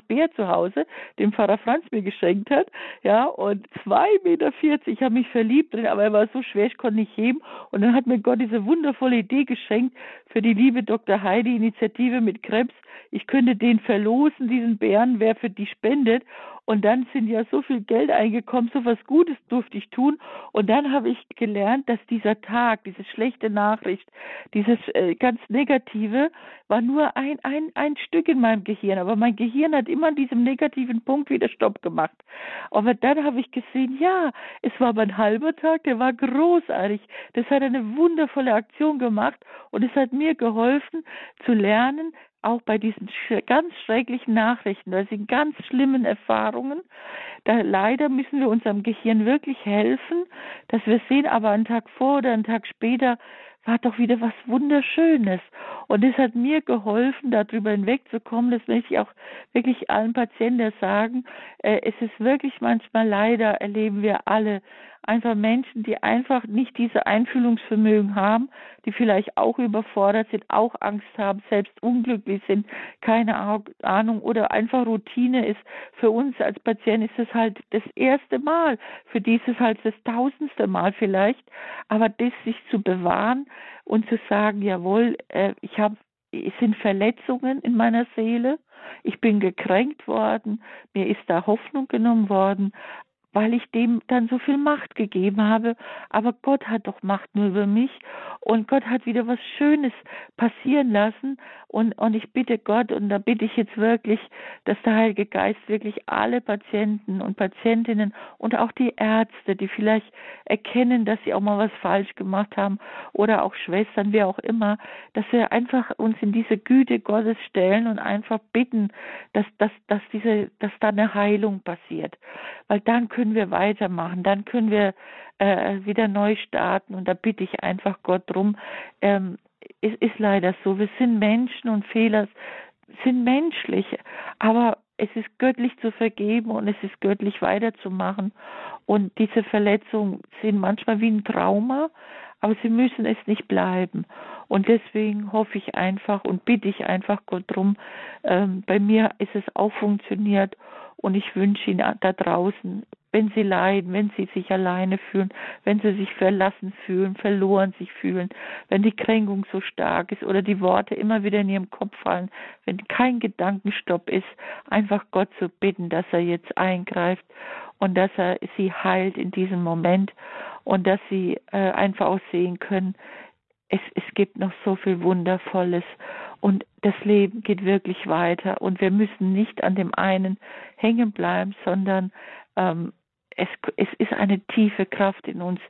Bär zu Hause, den Pfarrer Franz mir geschenkt hat, ja, und 2,40 Meter, ich habe mich verliebt drin, aber er war so schwer, ich konnte nicht heben und dann hat mir Gott diese wundervolle Idee geschenkt für die liebe Dr. Heidi Initiative mit Krebs, ich könnte den verlosen, diesen Bären, wer für die spendet. Und dann sind ja so viel Geld eingekommen, so was Gutes durfte ich tun. Und dann habe ich gelernt, dass dieser Tag, diese schlechte Nachricht, dieses äh, ganz Negative, war nur ein, ein, ein Stück in meinem Gehirn. Aber mein Gehirn hat immer an diesem negativen Punkt wieder Stopp gemacht. Aber dann habe ich gesehen, ja, es war aber ein halber Tag, der war großartig. Das hat eine wundervolle Aktion gemacht und es hat mir geholfen zu lernen, auch bei diesen ganz schrecklichen Nachrichten, bei diesen ganz schlimmen Erfahrungen, da leider müssen wir unserem Gehirn wirklich helfen, dass wir sehen, aber einen Tag vor oder einen Tag später war doch wieder was Wunderschönes. Und es hat mir geholfen, darüber hinwegzukommen. Das möchte ich auch wirklich allen Patienten sagen. Äh, es ist wirklich manchmal leider, erleben wir alle, einfach Menschen, die einfach nicht diese Einfühlungsvermögen haben, die vielleicht auch überfordert sind, auch Angst haben, selbst unglücklich sind, keine Ahnung oder einfach Routine ist. Für uns als Patient ist es halt das erste Mal, für die ist es halt das tausendste Mal vielleicht, aber das sich zu bewahren und zu sagen, jawohl, äh, ich habe es sind Verletzungen in meiner Seele, ich bin gekränkt worden, mir ist da Hoffnung genommen worden, weil ich dem dann so viel Macht gegeben habe. Aber Gott hat doch Macht nur über mich und Gott hat wieder was Schönes passieren lassen. Und, und ich bitte Gott, und da bitte ich jetzt wirklich, dass der Heilige Geist wirklich alle Patienten und Patientinnen und auch die Ärzte, die vielleicht erkennen, dass sie auch mal was falsch gemacht haben oder auch Schwestern, wer auch immer, dass wir einfach uns in diese Güte Gottes stellen und einfach bitten, dass, dass, dass, diese, dass da eine Heilung passiert. Weil dann können können wir weitermachen, dann können wir äh, wieder neu starten. Und da bitte ich einfach Gott drum. Ähm, es ist leider so, wir sind Menschen und Fehler sind menschlich, aber es ist göttlich zu vergeben und es ist göttlich weiterzumachen. Und diese Verletzungen sind manchmal wie ein Trauma, aber sie müssen es nicht bleiben. Und deswegen hoffe ich einfach und bitte ich einfach Gott drum. Ähm, bei mir ist es auch funktioniert und ich wünsche Ihnen da draußen wenn sie leiden, wenn sie sich alleine fühlen, wenn sie sich verlassen fühlen, verloren sich fühlen, wenn die Kränkung so stark ist oder die Worte immer wieder in ihrem Kopf fallen, wenn kein Gedankenstopp ist, einfach Gott zu bitten, dass er jetzt eingreift und dass er sie heilt in diesem Moment und dass sie äh, einfach auch sehen können, es, es gibt noch so viel Wundervolles und das Leben geht wirklich weiter und wir müssen nicht an dem einen hängen bleiben, sondern ähm, es, es ist eine tiefe Kraft in uns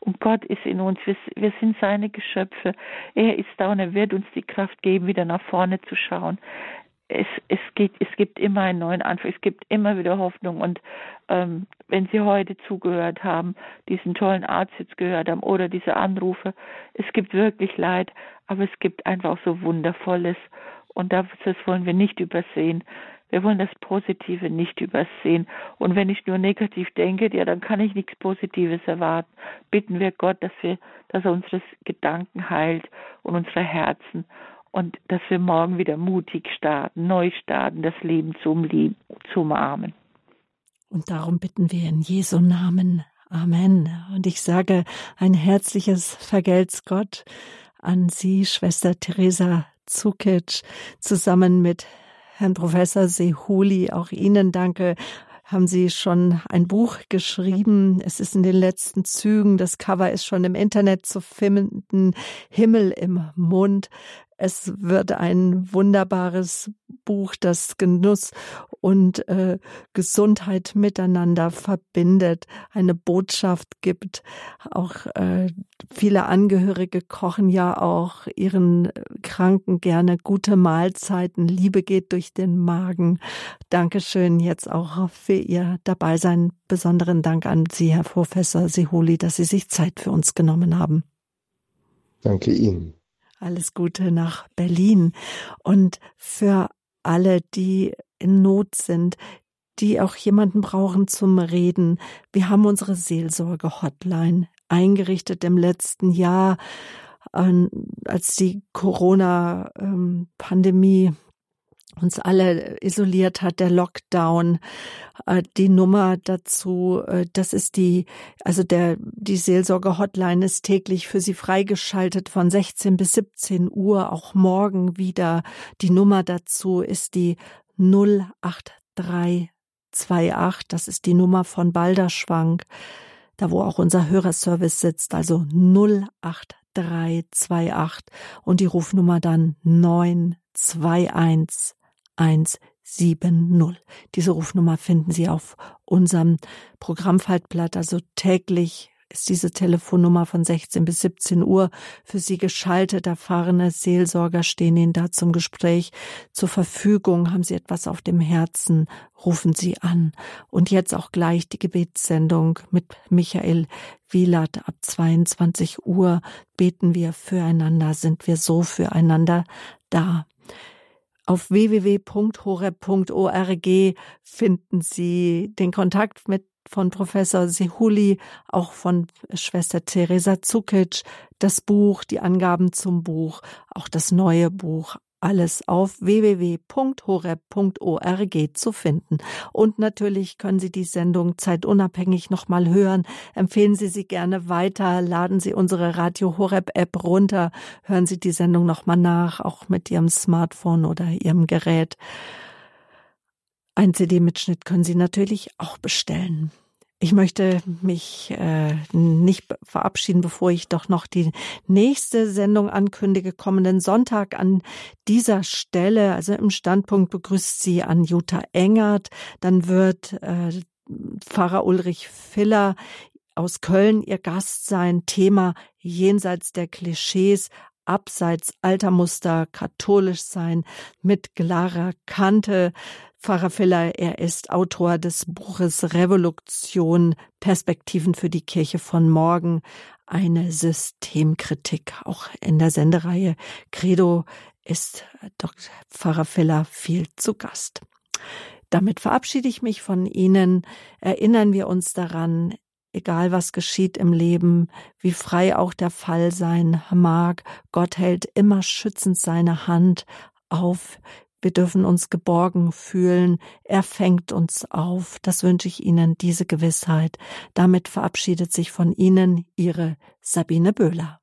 und Gott ist in uns. Wir, wir sind seine Geschöpfe. Er ist da und er wird uns die Kraft geben, wieder nach vorne zu schauen. Es, es, geht, es gibt immer einen neuen Anfang, es gibt immer wieder Hoffnung. Und ähm, wenn Sie heute zugehört haben, diesen tollen Arzt jetzt gehört haben oder diese Anrufe, es gibt wirklich Leid, aber es gibt einfach so Wundervolles. Und das wollen wir nicht übersehen. Wir wollen das Positive nicht übersehen. Und wenn ich nur negativ denke, ja, dann kann ich nichts Positives erwarten. Bitten wir Gott, dass wir, dass er unsere Gedanken heilt und unsere Herzen und dass wir morgen wieder mutig starten, neu starten, das Leben zu, umlieben, zu umarmen. Und darum bitten wir in Jesu Namen. Amen. Und ich sage ein herzliches Vergelt's Gott an Sie, Schwester Theresa Zukic, zusammen mit Herrn Professor Sehuli, auch Ihnen danke. Haben Sie schon ein Buch geschrieben? Es ist in den letzten Zügen. Das Cover ist schon im Internet zu finden. Himmel im Mund. Es wird ein wunderbares Buch, das Genuss und äh, Gesundheit miteinander verbindet, eine Botschaft gibt. Auch äh, viele Angehörige kochen ja auch ihren Kranken gerne gute Mahlzeiten. Liebe geht durch den Magen. Dankeschön jetzt auch für Ihr Dabeisein. Besonderen Dank an Sie, Herr Professor Siholi, dass Sie sich Zeit für uns genommen haben. Danke Ihnen. Alles Gute nach Berlin. Und für alle, die in Not sind, die auch jemanden brauchen zum Reden. Wir haben unsere Seelsorge-Hotline eingerichtet im letzten Jahr, als die Corona-Pandemie uns alle isoliert hat, der Lockdown, äh, die Nummer dazu, äh, das ist die, also der, die Seelsorge-Hotline ist täglich für Sie freigeschaltet von 16 bis 17 Uhr, auch morgen wieder. Die Nummer dazu ist die 08328, das ist die Nummer von Balderschwank, da wo auch unser Hörerservice sitzt, also 08328 und die Rufnummer dann 921 170. Diese Rufnummer finden Sie auf unserem Programmfaltblatt. Also täglich ist diese Telefonnummer von 16 bis 17 Uhr für Sie geschaltet. Erfahrene Seelsorger stehen Ihnen da zum Gespräch zur Verfügung. Haben Sie etwas auf dem Herzen? Rufen Sie an. Und jetzt auch gleich die Gebetssendung mit Michael Wielert ab 22 Uhr. Beten wir füreinander, sind wir so füreinander da. Auf www.horeb.org finden Sie den Kontakt mit von Professor Sehuli, auch von Schwester Theresa Zukic, das Buch, die Angaben zum Buch, auch das neue Buch alles auf www.horeb.org zu finden. Und natürlich können Sie die Sendung zeitunabhängig nochmal hören. Empfehlen Sie sie gerne weiter, laden Sie unsere Radio Horeb App runter, hören Sie die Sendung nochmal nach, auch mit Ihrem Smartphone oder Ihrem Gerät. Ein CD-Mitschnitt können Sie natürlich auch bestellen. Ich möchte mich äh, nicht verabschieden, bevor ich doch noch die nächste Sendung ankündige. Kommenden Sonntag an dieser Stelle, also im Standpunkt, begrüßt sie an Jutta Engert. Dann wird äh, Pfarrer Ulrich Filler aus Köln ihr Gast sein. Thema jenseits der Klischees, abseits alter Muster, katholisch sein mit klarer Kante. Pfarrer Filler, er ist Autor des Buches Revolution, Perspektiven für die Kirche von morgen, eine Systemkritik. Auch in der Sendereihe Credo ist Dr. Pfarrer Filler viel zu Gast. Damit verabschiede ich mich von Ihnen. Erinnern wir uns daran, egal was geschieht im Leben, wie frei auch der Fall sein mag, Gott hält immer schützend seine Hand auf wir dürfen uns geborgen fühlen. Er fängt uns auf. Das wünsche ich Ihnen, diese Gewissheit. Damit verabschiedet sich von Ihnen Ihre Sabine Böhler.